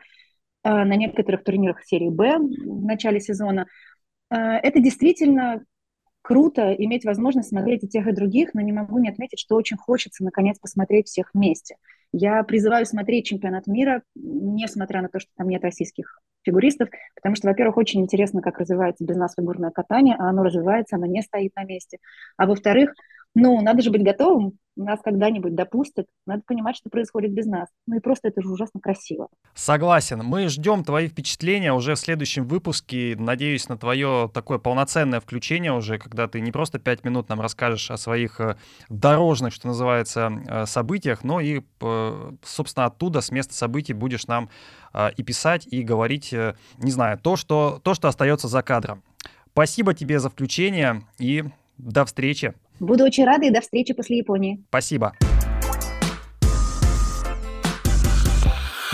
на некоторых турнирах серии Б в начале сезона. Э, это действительно круто иметь возможность смотреть и тех, и других, но не могу не отметить, что очень хочется наконец посмотреть всех вместе. Я призываю смотреть чемпионат мира, несмотря на то, что там нет российских фигуристов, потому что, во-первых, очень интересно, как развивается без нас фигурное катание, а оно развивается, оно не стоит на месте. А во-вторых, ну, надо же быть готовым, нас когда-нибудь допустят, надо понимать, что происходит без нас. Ну и просто это же ужасно красиво. Согласен. Мы ждем твои впечатления уже в следующем выпуске. Надеюсь на твое такое полноценное включение уже, когда ты не просто пять минут нам расскажешь о своих э, дорожных, что называется, э, событиях, но и, э, собственно, оттуда, с места событий будешь нам и писать, и говорить, не знаю, то, что, то, что остается за кадром. Спасибо тебе за включение и до встречи. Буду очень рада и до встречи после Японии. Спасибо.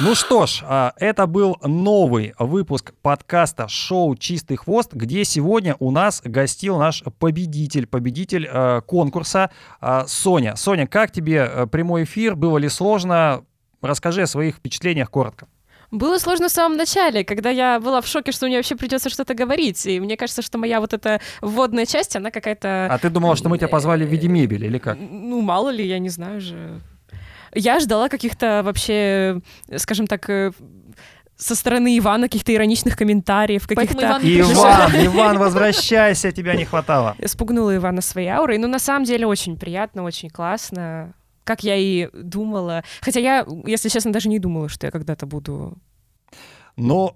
Ну что ж, а, это был новый выпуск подкаста шоу «Чистый хвост», где сегодня у нас гостил наш победитель, победитель э, конкурса э, Соня. Соня, как тебе прямой эфир? Было ли сложно? Расскажи о своих впечатлениях коротко. Было сложно в самом начале, когда я была в шоке, что мне вообще придется что-то говорить. И мне кажется, что моя вот эта вводная часть, она какая-то... А ты думала, что мы тебя позвали в виде мебели или как? Ну, мало ли, я не знаю же. Я ждала каких-то вообще, скажем так, э, со стороны Ивана каких-то ироничных комментариев, каких-то... Иван, Иван, Иван, возвращайся, тебя не хватало. Я спугнула Ивана своей аурой, но на самом деле очень приятно, очень классно как я и думала. Хотя я, если честно, даже не думала, что я когда-то буду... Но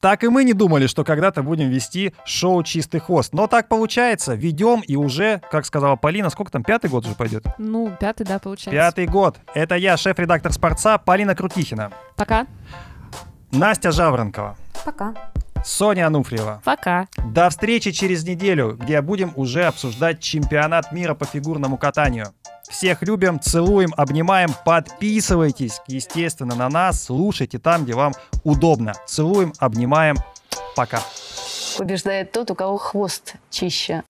так и мы не думали, что когда-то будем вести шоу «Чистый хвост». Но так получается, ведем и уже, как сказала Полина, сколько там, пятый год уже пойдет? Ну, пятый, да, получается. Пятый год. Это я, шеф-редактор «Спорца» Полина Крутихина. Пока. Настя Жаворонкова. Пока. Соня Ануфриева. Пока. До встречи через неделю, где будем уже обсуждать чемпионат мира по фигурному катанию. Всех любим, целуем, обнимаем. Подписывайтесь, естественно, на нас. Слушайте там, где вам удобно. Целуем, обнимаем. Пока. Побеждает тот, у кого хвост чище.